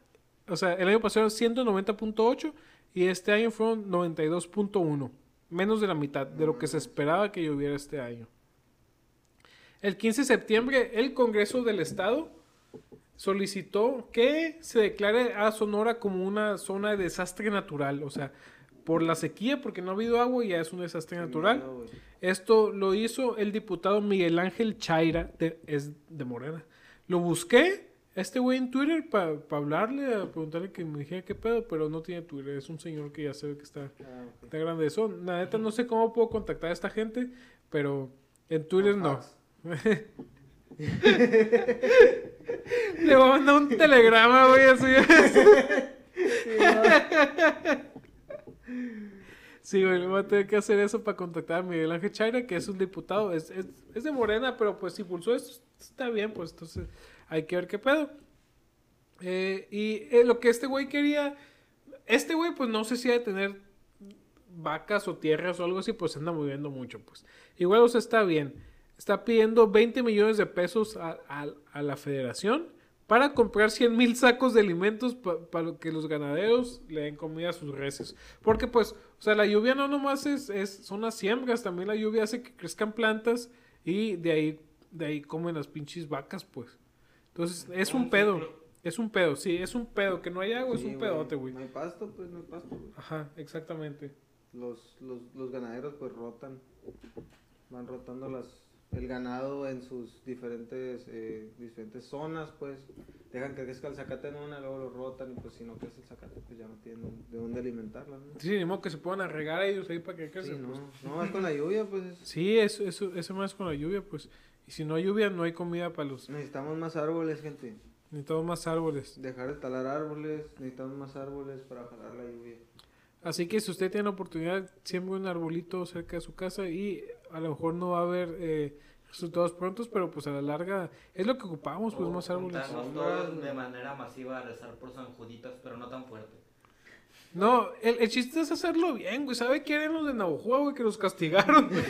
[SPEAKER 1] o sea, el año pasado 190.8 y este año fueron 92.1. Menos de la mitad de lo que se esperaba que lloviera este año. El 15 de septiembre, el Congreso del Estado solicitó que se declare a Sonora como una zona de desastre natural. O sea, por la sequía, porque no ha habido agua, ya es un desastre natural. Esto lo hizo el diputado Miguel Ángel Chaira, de- es de Morena. Lo busqué, este güey en Twitter, para hablarle, a preguntarle que me dijera qué pedo, pero no tiene Twitter. Es un señor que ya se ve que está,
[SPEAKER 3] Ah,
[SPEAKER 1] está grande. Eso, la neta, no sé cómo puedo contactar a esta gente, pero en Twitter no. Le voy a mandar un telegrama, güey, así. Sí, güey, voy a tener que hacer eso para contactar a Miguel Ángel Chaira, que es un diputado, es, es, es de Morena, pero pues si pulsó esto, está bien, pues entonces hay que ver qué pedo. Eh, y eh, lo que este güey quería, este güey pues no sé si ha de tener vacas o tierras o algo así, pues anda moviendo mucho, pues. Igual, o está bien. Está pidiendo 20 millones de pesos a- a la federación para comprar 100 mil sacos de alimentos para que los ganaderos le den comida a sus reses. Porque pues, o sea, la lluvia no nomás es, es, son las siembras, también la lluvia hace que crezcan plantas y de ahí, de ahí comen las pinches vacas, pues. Entonces, es un
[SPEAKER 2] Un
[SPEAKER 1] pedo. Es un pedo, sí, es un pedo. Que no hay agua, es un pedote, güey.
[SPEAKER 3] No hay pasto, pues no hay pasto, güey.
[SPEAKER 1] Ajá, exactamente.
[SPEAKER 3] Los, los, los ganaderos pues rotan. Van rotando las, el ganado en sus diferentes, eh, diferentes zonas, pues. Dejan que crezca el zacate en una, luego lo rotan y pues si no crece el zacate pues ya no tienen de dónde alimentarlo, ¿no?
[SPEAKER 1] Sí, ni modo que se puedan a regar ellos ahí para que
[SPEAKER 3] Sí,
[SPEAKER 1] crezcan.
[SPEAKER 3] no,
[SPEAKER 1] pues.
[SPEAKER 3] no, es con la lluvia, pues. es-
[SPEAKER 1] Sí, eso, eso, eso más con la lluvia, pues. Y si no hay lluvia, no hay comida para los...
[SPEAKER 3] Necesitamos más árboles, gente.
[SPEAKER 1] Necesitamos más árboles.
[SPEAKER 3] Dejar de talar árboles, necesitamos más árboles para jalar la lluvia.
[SPEAKER 1] Así que si usted tiene la oportunidad, siembre un arbolito cerca de su casa y a lo mejor no va a haber eh, resultados prontos, pero pues a la larga es lo que ocupamos, pues
[SPEAKER 2] O
[SPEAKER 1] más árboles.
[SPEAKER 2] juntarnos todos de manera masiva a rezar por San Juditas, pero no tan fuerte.
[SPEAKER 1] No, el, el chiste es hacerlo bien, güey. ¿Sabe qué eran los de Navajo, güey? Que los castigaron.
[SPEAKER 2] Sí,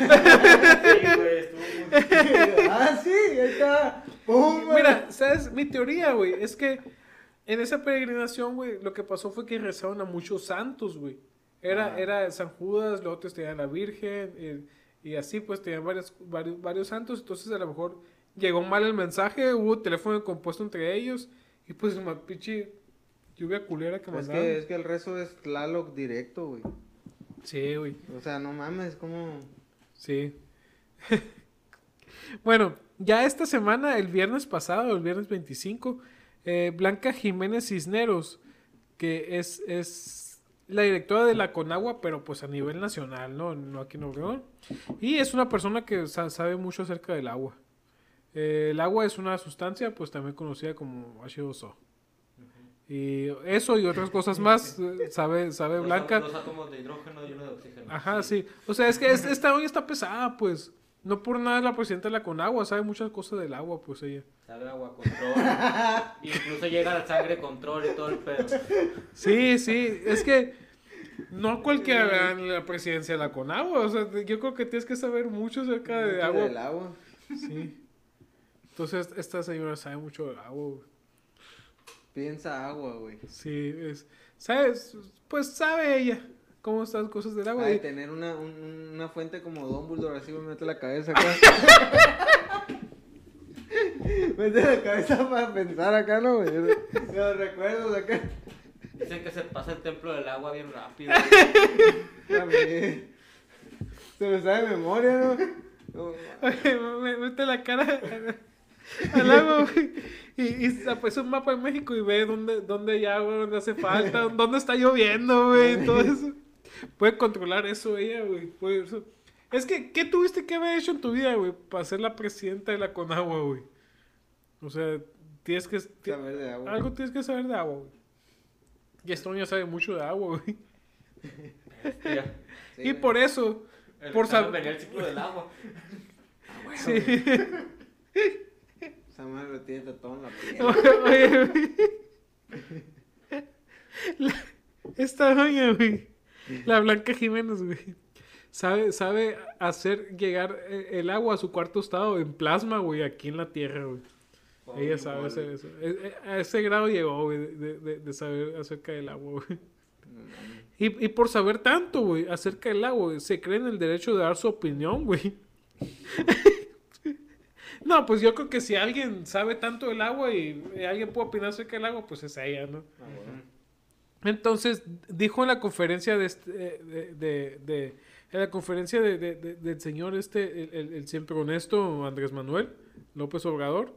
[SPEAKER 2] güey, estuvo muy...
[SPEAKER 3] ah, sí, ahí está. ¡Pum! güey!
[SPEAKER 1] Mira, ¿sabes? Mi teoría, güey, es que en esa peregrinación, güey, lo que pasó fue que rezaron a muchos santos, güey. Era,
[SPEAKER 3] Ah.
[SPEAKER 1] era San Judas, luego otros tenían a la Virgen, eh, y así, pues tenían varios, varios, varios santos. Entonces, a lo mejor llegó mal el mensaje, hubo teléfono compuesto entre ellos, y pues, ma, pinche lluvia culera que
[SPEAKER 3] Es
[SPEAKER 1] mandaron.
[SPEAKER 3] que, es que el rezo es Tlaloc directo, güey.
[SPEAKER 1] Sí, güey.
[SPEAKER 3] O sea, no mames, como...
[SPEAKER 1] Sí. bueno, ya esta semana, el viernes pasado, el viernes 25, eh, Blanca Jiménez Cisneros, que es, es la directora de la Conagua, pero pues a nivel nacional, ¿no? No aquí en Obregón. Y es una persona que sa- sabe mucho acerca del agua. Eh, el agua es una sustancia, pues también conocida como H2O. Y eso y otras cosas más, eh, sabe, sabe
[SPEAKER 2] Los
[SPEAKER 1] Blanca.
[SPEAKER 2] Los átomos de hidrógeno y uno de oxígeno.
[SPEAKER 1] Ajá, sí. O sea, es que es- esta olla está pesada, pues. no por nada es la presidenta de la Conagua, sabe muchas cosas del agua, pues ella.
[SPEAKER 2] Sabe agua control. Incluso llega la sangre control y todo el pedo.
[SPEAKER 1] Sí, sí, es que no cualquiera gana la presidencia de la Conagua, o sea, yo creo que tienes que saber mucho acerca de
[SPEAKER 3] Mucho
[SPEAKER 1] agua.
[SPEAKER 3] Del agua.
[SPEAKER 1] Sí. Entonces, esta señora sabe mucho del agua, güey.
[SPEAKER 3] Piensa agua, güey.
[SPEAKER 1] Sí, es, ¿sabes? Pues sabe ella cómo están las cosas del agua.
[SPEAKER 3] De
[SPEAKER 1] y-
[SPEAKER 3] tener una, un- una fuente como Dumbledore, así me mete la cabeza acá. mete la cabeza para pensar acá, ¿no, güey? Los recuerdos acá.
[SPEAKER 2] Dicen que se pasa el templo del agua bien rápido.
[SPEAKER 3] Se me sabe de memoria, ¿no? No,
[SPEAKER 1] Oye, me- mete la cara al agua, güey. Y, y pues un mapa de México y ve dónde, dónde hay agua, dónde hace falta, dónde está lloviendo, güey, todo eso. Puede controlar eso ella, güey. puede eso. Es que, ¿qué tuviste que haber hecho en tu vida, güey? Para ser la presidenta de la Conagua, güey. O sea, tienes que...
[SPEAKER 3] saber de agua.
[SPEAKER 1] algo tienes que saber de agua, güey. Y Estonia sabe mucho de agua, güey.
[SPEAKER 2] Hostia.
[SPEAKER 3] Sí,
[SPEAKER 1] y
[SPEAKER 3] güey.
[SPEAKER 1] por eso...
[SPEAKER 2] El
[SPEAKER 1] Por
[SPEAKER 2] examen
[SPEAKER 1] sab-
[SPEAKER 2] venía el ciclo del agua.
[SPEAKER 1] Sí.
[SPEAKER 3] Esa madre lo tiene tatuado en la piel.
[SPEAKER 1] Oye, güey. La- Esta doña, güey. La Blanca Jiménez, güey. Sabe, sabe hacer llegar eh, el agua a su cuarto estado en plasma, güey, aquí en la Tierra, güey. Ella sabe hacer eso. E- e- A ese grado llegó, güey, de, de- de saber acerca del agua, güey. Y, y por saber tanto, güey, acerca del agua, güey, se cree en el derecho de dar su opinión, güey. no, pues yo creo que si alguien sabe tanto del agua y alguien puede opinar acerca del agua, pues es ella, ¿no?
[SPEAKER 3] Ah, bueno.
[SPEAKER 1] Entonces, dijo en la conferencia de, este, de, de- de- en la conferencia de- de- de- del señor este, el, el- el siempre honesto Andrés Manuel López Obrador,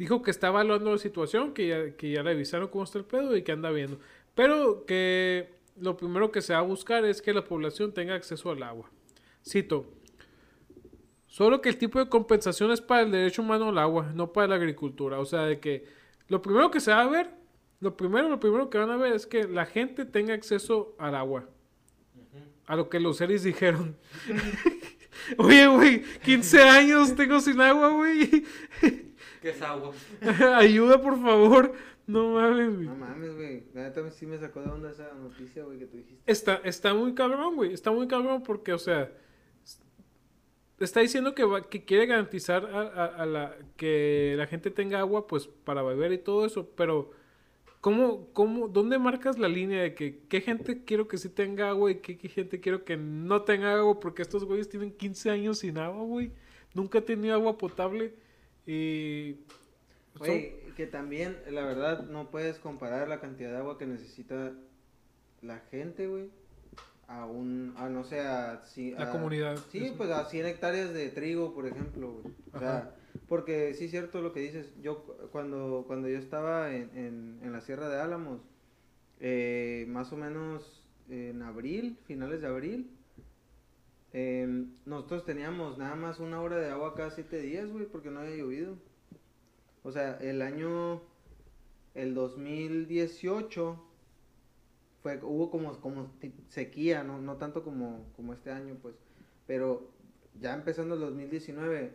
[SPEAKER 1] dijo que está evaluando la situación, que ya, que ya le avisaron cómo está el pedo y que anda viendo. Pero que lo primero que se va a buscar es que la población tenga acceso al agua. Cito. Solo que el tipo de compensación es para el derecho humano al agua, no para la agricultura. O sea, de que lo primero que se va a ver, lo primero, lo primero que van a ver es que la gente tenga acceso al agua. A lo que los seres dijeron. Oye, güey, 15 años tengo sin agua, güey.
[SPEAKER 2] ¿Qué es agua?
[SPEAKER 1] Ayuda, por favor. No mames, güey.
[SPEAKER 3] No mames, güey. La neta sí me sacó de onda esa noticia, güey, que tú dijiste.
[SPEAKER 1] Está, está muy cabrón, güey. Está muy cabrón porque, o sea, está diciendo que, va- que quiere garantizar a, a- a la, que la gente tenga agua, pues, para beber y todo eso. Pero, ¿cómo, cómo, dónde marcas la línea de que qué gente quiero que sí tenga agua y qué, qué gente quiero que no tenga agua? Porque estos güeyes tienen 15 años sin agua, güey. Nunca he tenido agua potable y... son-
[SPEAKER 3] Güey, que también, la verdad, no puedes comparar la cantidad de agua que necesita la gente, güey, a un, a no sé, a... si-
[SPEAKER 1] La
[SPEAKER 3] a-
[SPEAKER 1] comunidad,
[SPEAKER 3] Sí,
[SPEAKER 1] eso.
[SPEAKER 3] pues a 100 hectáreas de trigo, por ejemplo, güey. O sea,
[SPEAKER 1] Ajá.
[SPEAKER 3] porque sí es cierto lo que dices. Yo cu- cuando, cuando yo estaba en, en, en la Sierra de Álamos, eh, más o menos en abril, finales de abril, eh, nosotros teníamos nada más una hora de agua cada siete días, güey, porque no había llovido. O sea, el año, el 2018, fue, hubo como, como sequía, no, no tanto como, como este año, pues. Pero ya empezando el 2019,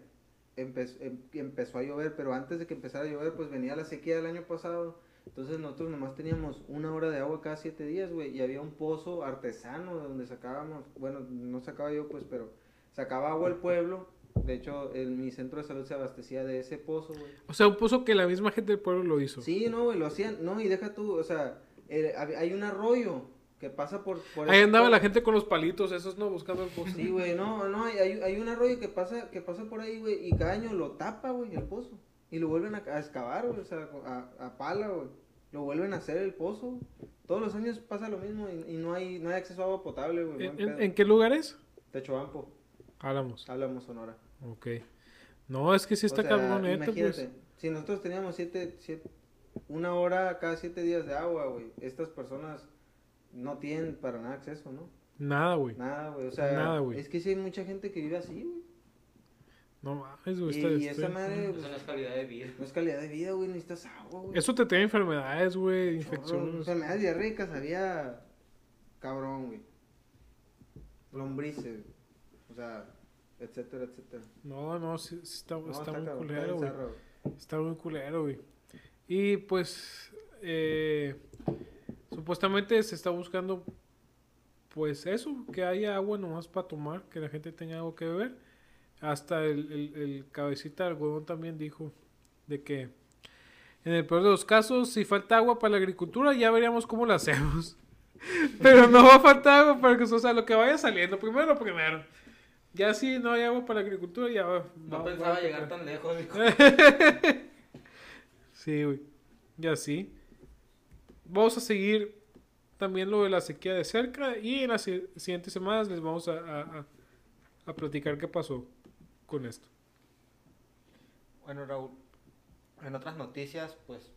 [SPEAKER 3] empe- em- empezó a llover, pero antes de que empezara a llover, pues venía la sequía del año pasado. Entonces nosotros nomás teníamos una hora de agua cada siete días, güey, y había un pozo artesano de donde sacábamos, bueno, no sacaba yo, pues, pero sacaba agua el pueblo. De hecho, el, mi centro de salud se abastecía de ese pozo, güey.
[SPEAKER 1] O sea, un pozo que la misma gente del pueblo lo hizo.
[SPEAKER 3] Sí, no, güey, lo hacían, no, y deja tú, o sea, el- hay un arroyo que pasa por... por
[SPEAKER 1] Ahí andaba la gente con los palitos, esos no, buscando el pozo.
[SPEAKER 3] Sí, güey, no, no, hay, hay un arroyo que pasa, que pasa por ahí, güey, y cada año lo tapa, güey, el pozo. Y lo vuelven a, a excavar, güey, o sea, a, a pala, güey. Lo vuelven a hacer el pozo. Todos los años pasa lo mismo y, y no hay no hay acceso a agua potable, güey.
[SPEAKER 1] ¿En, qué lugares?
[SPEAKER 3] Techobampo,
[SPEAKER 1] Álamos.
[SPEAKER 3] Álamos, Sonora.
[SPEAKER 1] Ok. No, es que sí está
[SPEAKER 3] O sea,
[SPEAKER 1] cabrón, neta,
[SPEAKER 3] imagínate,
[SPEAKER 1] pues.
[SPEAKER 3] si nosotros teníamos siete, siete, una hora cada siete días de agua, güey, estas personas no tienen para nada acceso, ¿no?
[SPEAKER 1] Nada, güey.
[SPEAKER 3] Nada, güey, o sea,
[SPEAKER 1] Nada, güey.
[SPEAKER 3] es que sí hay mucha gente que vive así, güey.
[SPEAKER 1] No mames, güey.
[SPEAKER 3] Y,
[SPEAKER 1] está-
[SPEAKER 3] y
[SPEAKER 1] está-
[SPEAKER 3] esa madre,
[SPEAKER 2] Eso no es calidad de vida.
[SPEAKER 3] no es calidad de vida, güey, necesitas agua, güey.
[SPEAKER 1] Eso te trae enfermedades, güey,
[SPEAKER 3] Chorro,
[SPEAKER 1] infecciones.
[SPEAKER 3] Enfermedades diarreicas había cabrón, güey. Lombrices, o sea, etcétera, etcétera.
[SPEAKER 1] No, no, sí, sí está,
[SPEAKER 3] No,
[SPEAKER 1] está, muy
[SPEAKER 3] cabrón,
[SPEAKER 1] culero, güey. Está muy culero, güey. Y pues, eh, supuestamente se está buscando, pues eso, que haya agua nomás para tomar, que la gente tenga algo que beber. Hasta el, el, el cabecita de algodón también dijo de que en el peor de los casos, si falta agua para la agricultura, ya veríamos cómo lo hacemos. Pero no va a faltar agua para que, o sea, lo que vaya saliendo, primero lo primero. Ya si no hay agua para la agricultura, ya va.
[SPEAKER 2] No
[SPEAKER 1] va-
[SPEAKER 2] pensaba
[SPEAKER 1] va
[SPEAKER 2] llegar tan lejos. dijo.
[SPEAKER 1] Sí, güey. Y así. Vamos a seguir también lo de la sequía de cerca y en las si- siguientes semanas les vamos a, a, a- a platicar qué pasó con esto.
[SPEAKER 2] Bueno, Raúl, en otras noticias, pues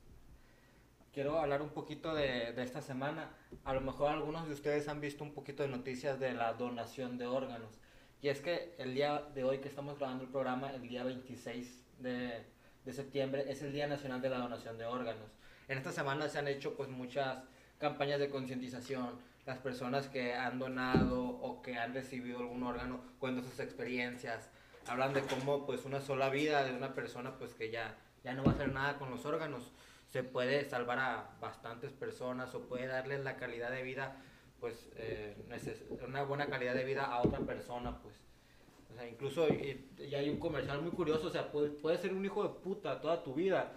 [SPEAKER 2] quiero hablar un poquito de, de esta semana. A lo mejor algunos de ustedes han visto un poquito de noticias de la donación de órganos. Y es que el día de hoy que estamos grabando el programa, el día 26 de, de septiembre, es el Día Nacional de la Donación de Órganos. En esta semana se han hecho pues muchas campañas de concientización. Las personas que han donado o que han recibido algún órgano cuentan sus experiencias, hablan de cómo pues una sola vida de una persona pues que ya, ya no va a hacer nada con los órganos. Se puede salvar a bastantes personas o puede darles la calidad de vida pues eh, una buena calidad de vida a otra persona pues. O sea incluso y, hay un comercial muy curioso o sea puedes, puedes ser un hijo de puta toda tu vida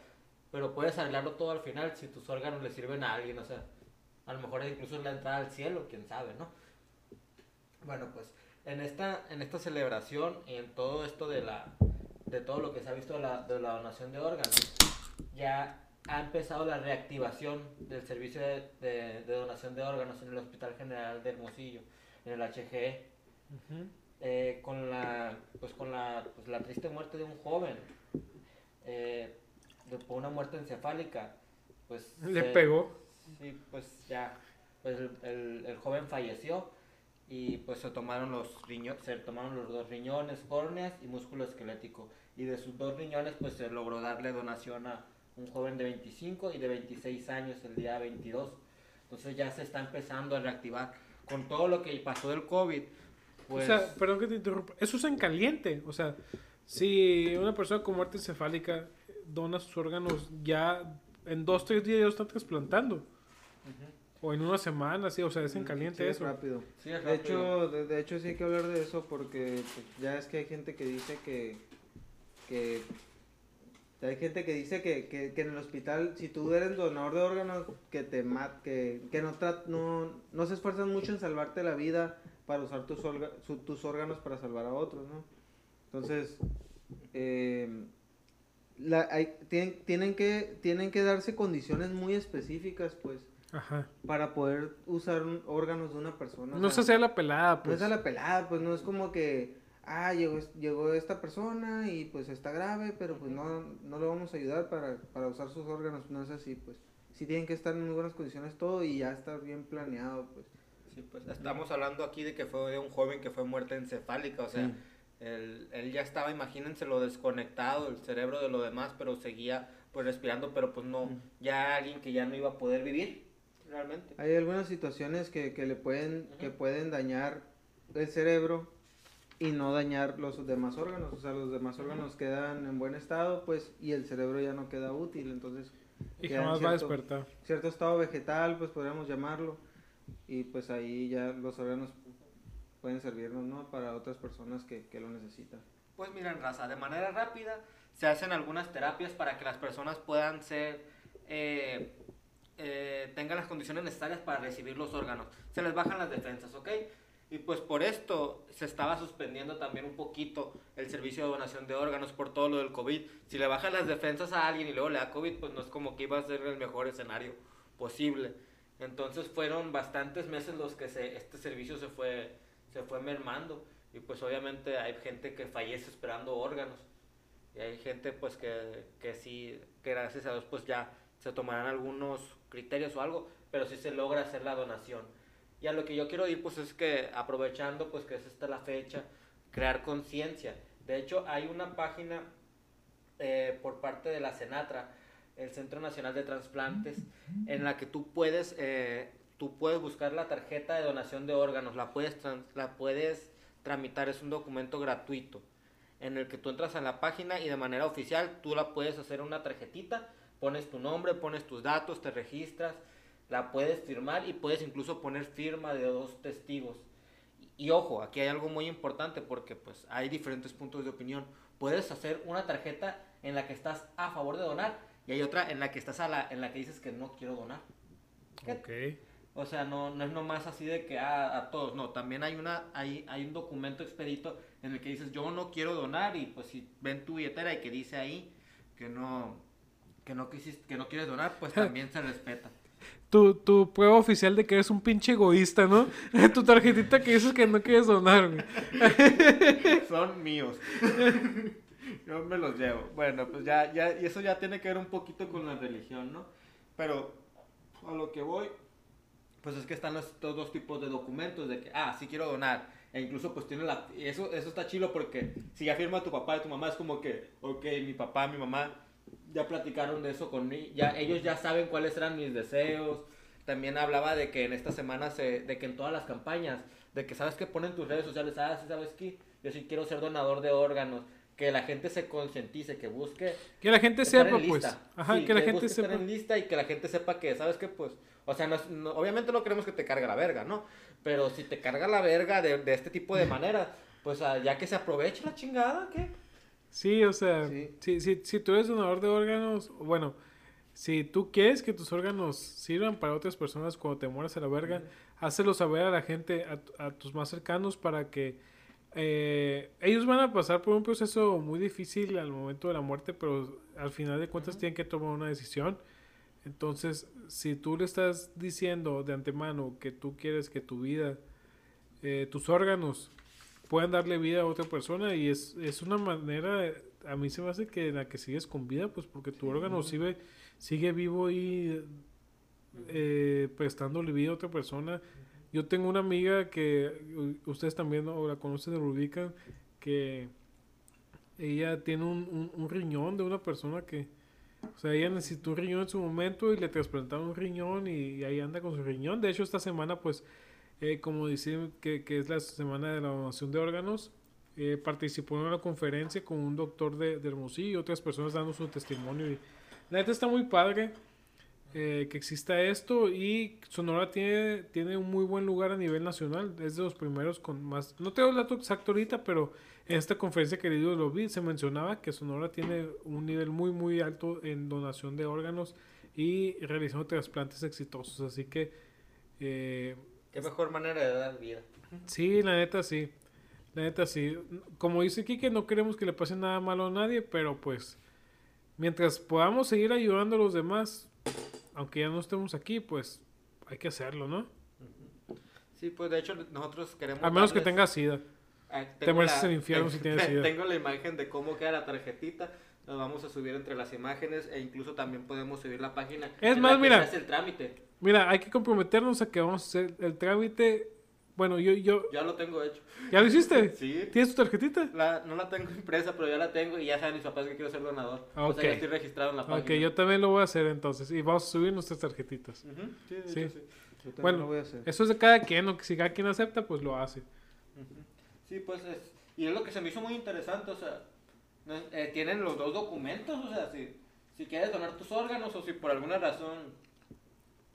[SPEAKER 2] pero puedes arreglarlo todo al final si tus órganos le sirven a alguien o sea a lo mejor incluso es la entrada al cielo quién sabe no bueno, pues en esta, en esta celebración y en todo esto de la de todo lo que se ha visto de la, de la donación de órganos, ya ha empezado la reactivación del servicio de, de- de donación de órganos en el Hospital General de Hermosillo, en el HGE, eh, con la pues con la, pues, la triste muerte de un joven, eh, por una muerte encefálica, pues
[SPEAKER 1] Le
[SPEAKER 2] se-
[SPEAKER 1] pegó.
[SPEAKER 2] Sí, pues ya, pues el, el- el joven falleció y pues se tomaron los riño- se tomaron los dos riñones, córneas y músculo esquelético. Y de sus dos riñones pues se logró darle donación a un joven de 25 y de 26 años el día 22. Entonces ya se está empezando a reactivar. Con todo lo que pasó del COVID, pues...
[SPEAKER 1] O sea, perdón que te interrumpa. Eso es en caliente. O sea, si una persona con muerte encefálica dona sus órganos, ya en dos, tres días ya lo están trasplantando.
[SPEAKER 2] Ujú.
[SPEAKER 1] O en una semana, sí. O sea, es en caliente
[SPEAKER 3] Sí, es
[SPEAKER 1] eso.
[SPEAKER 3] rápido.
[SPEAKER 2] Sí, es
[SPEAKER 3] De hecho, de, de hecho sí hay que hablar de eso porque pues, ya es que hay gente que dice que, que hay gente que dice que, que, que en el hospital si tú eres donador de órganos que te mat, que, que no, trat- no no se esfuerzan mucho en salvarte la vida para usar tus, orga- su- tus órganos para salvar a otros, ¿no? Entonces, eh, la, hay, tienen, tienen, que, tienen que darse condiciones muy específicas, pues,
[SPEAKER 1] Ajá.
[SPEAKER 3] para poder usar un- órganos de una persona. o
[SPEAKER 1] No
[SPEAKER 3] sea,
[SPEAKER 1] se hace la pelada,
[SPEAKER 3] no
[SPEAKER 1] pues.
[SPEAKER 3] es a la pelada, pues no es como que, ah, llegó, llegó esta persona y pues está grave, pero pues no, no le vamos a ayudar para, para usar sus órganos, no es así, pues. Sí tienen que estar en muy buenas condiciones todo y ya estar bien planeado, pues.
[SPEAKER 2] Sí, pues estamos hablando aquí de que fue de un joven que fue muerte encefálica, o sea,
[SPEAKER 3] Sí.
[SPEAKER 2] él, él ya estaba, imagínense lo desconectado, el cerebro de lo demás, pero seguía pues respirando, pero pues no,
[SPEAKER 3] Mm.
[SPEAKER 2] ya alguien que ya no iba a poder vivir, realmente.
[SPEAKER 3] Hay algunas situaciones que, que le pueden, que
[SPEAKER 2] Ujú.
[SPEAKER 3] pueden dañar el cerebro y no dañar los demás órganos, o sea, los demás órganos quedan en buen estado, pues, y el cerebro ya no queda útil, entonces
[SPEAKER 1] Y jamás va a
[SPEAKER 3] cierto-
[SPEAKER 1] despertar.
[SPEAKER 3] cierto estado vegetal, pues podríamos llamarlo, y pues ahí ya los órganos pueden servirnos, ¿no? Para otras personas que, que lo necesitan.
[SPEAKER 2] Pues miren, raza, de manera rápida se hacen algunas terapias para que las personas puedan ser, eh, eh, tengan las condiciones necesarias para recibir los órganos. Se les bajan las defensas, ¿ok? Y pues por esto se estaba suspendiendo también un poquito el servicio de donación de órganos por todo lo del COVID. Si le bajan las defensas a alguien y luego le da COVID, pues no es como que iba a ser el mejor escenario posible. Entonces fueron bastantes meses los que este servicio se fue, se fue mermando. Y pues obviamente hay gente que fallece esperando órganos. Y hay gente pues que, que sí, que gracias a Dios pues ya se tomarán algunos criterios o algo, pero sí se logra hacer la donación. Y a lo que yo quiero ir pues es que aprovechando pues que es esta la fecha, crear conciencia. De hecho hay una página eh, por parte de la Senatra, el Centro Nacional de Transplantes, en la que tú puedes, eh, tú puedes buscar la tarjeta de donación de órganos, la puedes, la puedes tramitar, es un documento gratuito en el que tú entras a la página y de manera oficial tú la puedes hacer una tarjetita, pones tu nombre, pones tus datos, te registras, la puedes firmar y puedes incluso poner firma de dos testigos. Y, y ojo, aquí hay algo muy importante porque pues hay diferentes puntos de opinión. Puedes hacer una tarjeta en la que estás a favor de donar y hay otra en la que estás a la en la que dices que no quiero donar. ¿Qué?
[SPEAKER 1] Ok.
[SPEAKER 2] O sea, no, no es nomás así de que ah, a todos, no, también hay una hay, hay un documento expedito en el que dices yo no quiero donar y pues si ven tu billetera y que dice ahí que no que no quisiste, que no quieres donar, pues también se respeta.
[SPEAKER 1] Tu, tu prueba oficial de que eres un pinche egoísta, ¿no? tu tarjetita que dices que no quieres donar, güey.
[SPEAKER 2] Son míos. Yo me los llevo. Bueno, pues ya, ya, y eso ya tiene que ver un poquito con la religión, ¿no? Pero a lo que voy, pues es que están estos dos tipos de documentos de que, ah, sí quiero donar. E incluso pues tiene la... y Eso, eso está chido porque si ya firma tu papá y tu mamá es como que, ok, mi papá, mi mamá ya platicaron de eso conmigo, ya, ellos ya saben cuáles eran mis deseos. También hablaba de que en esta semana, se, de que en todas las campañas, de que sabes que ponen tus redes sociales, ah, sí, sabes que yo sí quiero ser donador de órganos, que la gente se concientice, que busque
[SPEAKER 1] Que la gente sepa, pues. Ajá,
[SPEAKER 2] Sí,
[SPEAKER 1] que la gente
[SPEAKER 2] estar
[SPEAKER 1] sepa.
[SPEAKER 2] en lista y que la gente sepa que, ¿sabes qué? Pues, o sea, no no- obviamente no queremos que te cargue la verga, ¿no? Pero si te carga la verga de, de este tipo de manera, pues ah, ya que se aproveche la chingada, ¿qué?
[SPEAKER 1] Sí, o sea,
[SPEAKER 3] Sí.
[SPEAKER 1] Si, si, si tú eres donador de órganos, bueno, si tú quieres que tus órganos sirvan para otras personas cuando te mueras a la verga, hácelo saber a la gente, a, a tus más cercanos, para que eh, ellos van a pasar por un proceso muy difícil al momento de la muerte, pero al final de cuentas tienen que tomar una decisión. Entonces, si tú le estás diciendo de antemano que tú quieres que tu vida, eh, tus órganos puedan darle vida a otra persona y es, es una manera, a mí se me hace que en la que sigues con vida, pues porque tu órgano sigue, sigue vivo y eh, prestándole vida a otra persona. Yo tengo una amiga que ustedes también o la conocen la ubican, que ella tiene un, un- un riñón de una persona que, o sea, ella necesitó un riñón en su momento y le trasplantaron un riñón y, ahí anda con su riñón. De hecho, esta semana, pues, eh, como dicen que, que es la semana de la donación de órganos, eh, participó en una conferencia con un doctor de, de Hermosillo y otras personas dando su testimonio. Y la neta está muy padre eh, que exista esto y Sonora tiene, tiene un muy buen lugar a nivel nacional. Es de los primeros con más... No tengo el dato exacto ahorita, pero en esta conferencia que lo vi, se mencionaba que Sonora tiene un nivel muy, muy alto en donación de órganos y realizando trasplantes exitosos. Así que... eh,
[SPEAKER 2] Qué mejor manera de dar vida.
[SPEAKER 1] Sí, la neta sí. La neta sí. Como dice Kike, no queremos que le pase nada malo a nadie, pero pues mientras podamos seguir ayudando a los demás, aunque ya no estemos aquí, pues hay que hacerlo, ¿no?
[SPEAKER 2] Sí, pues de hecho nosotros queremos...
[SPEAKER 1] A menos que tengas sida.
[SPEAKER 2] Ah,
[SPEAKER 1] Te mereces
[SPEAKER 2] la-
[SPEAKER 1] el infierno si tienes sida.
[SPEAKER 2] Tengo la imagen de cómo queda la tarjetita. Nos vamos a subir entre las imágenes e incluso también podemos subir la página.
[SPEAKER 1] Es
[SPEAKER 2] en
[SPEAKER 1] más,
[SPEAKER 2] la que
[SPEAKER 1] mira.
[SPEAKER 2] se hace el trámite.
[SPEAKER 1] Mira, hay que comprometernos a que vamos a hacer el trámite. Bueno, yo, yo,
[SPEAKER 2] Ya lo tengo hecho.
[SPEAKER 1] ¿ya lo hiciste?
[SPEAKER 2] Sí.
[SPEAKER 1] ¿Tienes tu tarjetita?
[SPEAKER 2] La- no la tengo impresa, pero ya la tengo y ya saben mis papás que quiero ser donador. O sea, ya estoy registrado en la página.
[SPEAKER 1] Ok, yo también lo voy a hacer entonces. Y vamos a subir nuestras tarjetitas.
[SPEAKER 2] Sí, de
[SPEAKER 1] Sí.
[SPEAKER 2] hecho, sí.
[SPEAKER 3] Yo también
[SPEAKER 1] Bueno,
[SPEAKER 3] lo voy a hacer.
[SPEAKER 1] Eso es de cada quien, o que si cada quien acepta, pues lo hace.
[SPEAKER 2] Sí, pues es. Y es lo que se me hizo muy interesante, o sea, eh, tienen los dos documentos, o sea, si, si quieres donar tus órganos o si por alguna razón,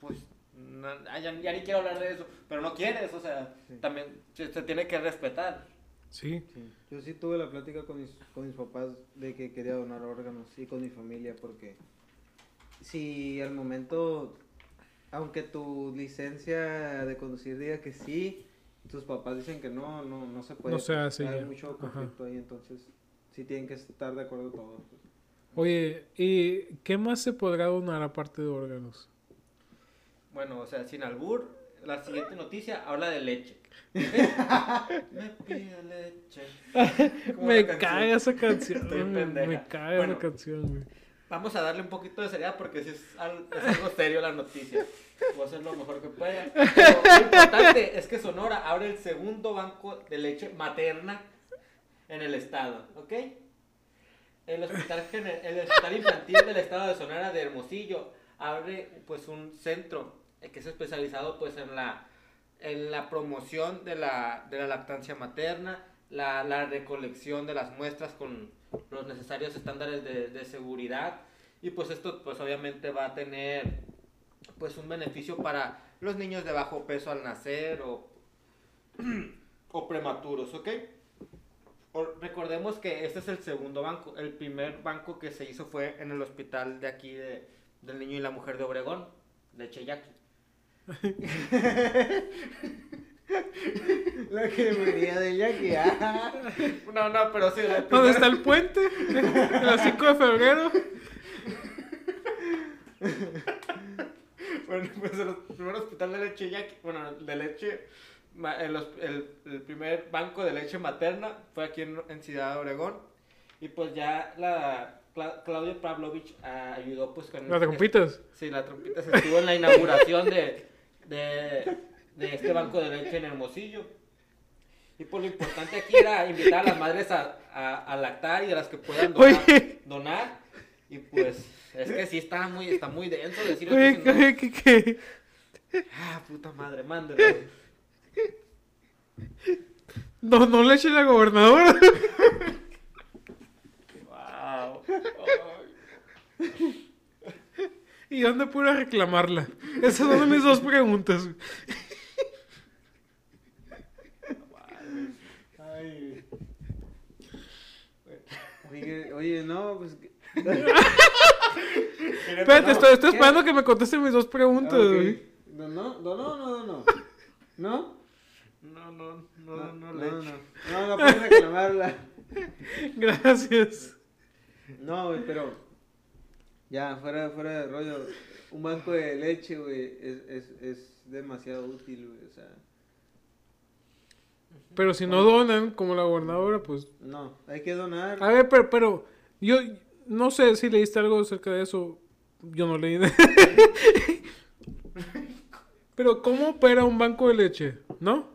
[SPEAKER 2] pues, no- ah, ya, ya ni quiero hablar de eso, pero no quieres, o sea,
[SPEAKER 3] Sí.
[SPEAKER 2] también se, se tiene que respetar.
[SPEAKER 1] Sí.
[SPEAKER 3] Sí. Yo sí tuve la plática con mis, con mis papás de que quería donar órganos y con mi familia porque si al momento, aunque tu licencia de conducir diga que sí, tus papás dicen que no, no, no se puede.
[SPEAKER 1] No se hace
[SPEAKER 3] Hay mucho
[SPEAKER 1] Ajá.
[SPEAKER 3] conflicto ahí, entonces sí tienen que estar de acuerdo todos. pues.
[SPEAKER 1] Oye, ¿y qué más se podrá donar aparte de órganos?
[SPEAKER 2] Bueno, o sea, sin albur, la siguiente noticia habla de leche. Me pide leche. Como
[SPEAKER 1] Me caga esa canción.
[SPEAKER 2] Estoy pendeja.
[SPEAKER 1] me caga
[SPEAKER 2] Bueno.
[SPEAKER 1] esa canción, güey.
[SPEAKER 2] Vamos a darle un poquito de seriedad porque si es, al- es algo serio la noticia. Voy a hacer lo mejor que pueda. Pero lo importante es que Sonora abre el segundo banco de leche materna en el estado, ¿ok? El hospital, el hospital infantil del estado de Sonora de Hermosillo abre pues un centro que es especializado pues en la en la promoción de la, de la lactancia materna, la, la recolección de las muestras con los necesarios estándares de, de seguridad y pues esto pues obviamente va a tener pues un beneficio para los niños de bajo peso al nacer o, o prematuros, ¿ok? Recordemos que este es el segundo banco. El primer banco que se hizo fue en el hospital de aquí de, del niño y la mujer de Obregón, de Cheyaki.
[SPEAKER 3] La que venía de Jackie. ah.
[SPEAKER 2] No, no, pero sí, el
[SPEAKER 1] ¿Dónde está el puente? El 5 de febrero.
[SPEAKER 2] Bueno, pues el primer hospital de leche Yaqui, bueno, de leche, el, hos- el- el primer banco de leche materna fue aquí en, en Ciudad Obregón. Y pues ya la Cla- Claudia Pavlovich ah, ayudó pues con...
[SPEAKER 1] Las trompitas.
[SPEAKER 2] Sí, la trompita se estuvo en la inauguración de, de, de este banco de leche en Hermosillo. Y pues lo importante aquí era invitar a las madres a, a, a lactar y a las que puedan donar. Donar. Y pues es que sí está muy, está muy denso decir.
[SPEAKER 1] Oye,
[SPEAKER 2] si no-. Ah, puta madre, mándelo.
[SPEAKER 1] No, no le eche la gobernadora.
[SPEAKER 2] Wow.
[SPEAKER 1] ¿Y dónde puedo reclamarla? Esas son mis dos preguntas.
[SPEAKER 2] Ay.
[SPEAKER 3] Oye, oye, no, pues.
[SPEAKER 1] Espérate, estoy, estoy esperando que me contesten mis dos preguntas,
[SPEAKER 3] Ah,
[SPEAKER 1] güey.
[SPEAKER 3] ¿Donó? ¿Donó o no donó? ¿No?
[SPEAKER 2] No, no, no, no,
[SPEAKER 3] no,
[SPEAKER 2] leche.
[SPEAKER 3] no. No, no puedes reclamarla.
[SPEAKER 1] Gracias.
[SPEAKER 3] No, güey, pero. Ya, fuera, fuera de rollo. Un banco de leche, güey, es, es, es demasiado útil, güey. O sea,
[SPEAKER 1] Pero si no donan, como la gobernadora, pues...
[SPEAKER 3] no, hay que donar.
[SPEAKER 1] A ver, pero, pero... Yo no sé si leíste algo acerca de eso. Yo no leí. pero, ¿cómo opera un banco de leche? ¿No?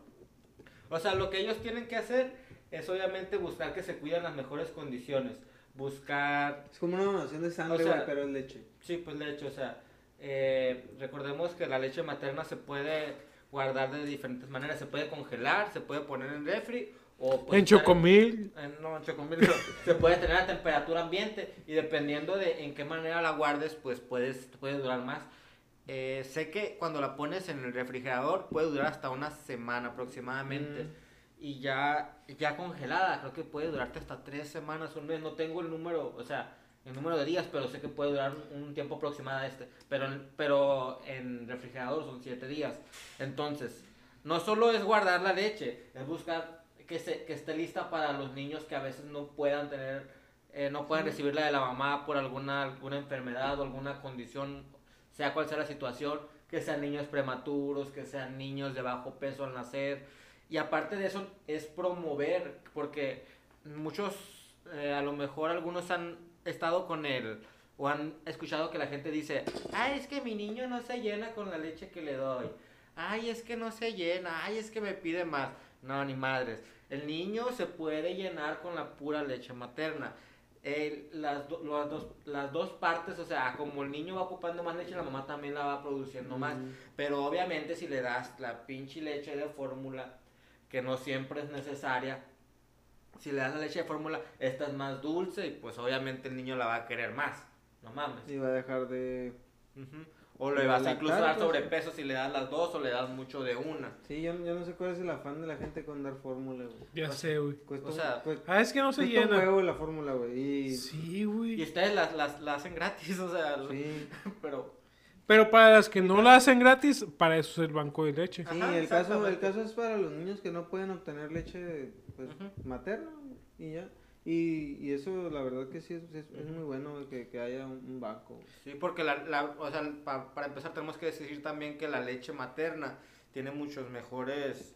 [SPEAKER 2] O sea, lo que ellos tienen que hacer es obviamente buscar que se cuiden las mejores condiciones. Buscar
[SPEAKER 3] Es como una donación de sangre,
[SPEAKER 2] O sea-
[SPEAKER 3] pero es leche.
[SPEAKER 2] Sí, pues leche, o sea, eh, recordemos que la leche materna se puede guardar de diferentes maneras, se puede congelar, se puede poner en refri o puede
[SPEAKER 1] en Chocomil.
[SPEAKER 2] en- no, en chocomil no, se puede tener a temperatura ambiente y dependiendo de en qué manera la guardes, pues puedes puede durar más. Eh, sé que cuando la pones en el refrigerador puede durar hasta una semana aproximadamente.
[SPEAKER 3] Mm.
[SPEAKER 2] Y ya, ya congelada, creo que puede durarte hasta tres semanas, un mes. No tengo el número, o sea, el número de días, pero sé que puede durar un, tiempo aproximado este. Pero, pero en refrigerador son siete días. Entonces, no solo es guardar la leche, es buscar que, se, que esté lista para los niños que a veces no puedan tener, eh, no puedan recibirla de la mamá por alguna, alguna enfermedad o alguna condición, sea cual sea la situación, que sean niños prematuros, que sean niños de bajo peso al nacer. Y aparte de eso, es promover, porque muchos, eh, a lo mejor algunos han estado con él o han escuchado que la gente dice, ay, es que mi niño no se llena con la leche que le doy. Ay, es que no se llena, ay, es que me pide más. No, ni madres. El niño se puede llenar con la pura leche materna. El- las, do- las dos, las dos partes, o sea, como el niño va ocupando más leche, la mamá también la va produciendo más.
[SPEAKER 3] Mm.
[SPEAKER 2] Pero obviamente si le das la pinche leche de fórmula, que no siempre es necesaria, si le das la leche de fórmula, esta es más dulce y pues obviamente el niño la va a querer más. No mames.
[SPEAKER 3] Y va a dejar de.
[SPEAKER 2] Ujú. O le vas a incluso dar sobrepeso si le das las dos o le das mucho de una.
[SPEAKER 3] Sí, yo, yo no sé cuál es el afán de la gente con dar fórmula, güey.
[SPEAKER 1] Ya sé, güey.
[SPEAKER 3] Cuesta,
[SPEAKER 2] O sea,
[SPEAKER 3] cuesta-
[SPEAKER 1] Ah, es que no se
[SPEAKER 3] cuesta un
[SPEAKER 1] llena.
[SPEAKER 3] huevo la fórmula, güey. Y.
[SPEAKER 1] Sí,
[SPEAKER 2] Y
[SPEAKER 1] güey.
[SPEAKER 2] ustedes las, las, las hacen gratis, o sea,
[SPEAKER 3] Sí,
[SPEAKER 2] pero...
[SPEAKER 1] Pero para las que no la hacen gratis, para eso es el banco de leche.
[SPEAKER 3] sí
[SPEAKER 2] Ajá,
[SPEAKER 3] el, caso, el caso es para los niños que no pueden obtener leche pues, materna y ya. Y, y eso, la verdad que sí, es, es- es muy bueno que, que haya un, un banco.
[SPEAKER 2] Sí, porque la, la- o sea, pa- para empezar tenemos que decir también que la leche materna tiene muchos mejores,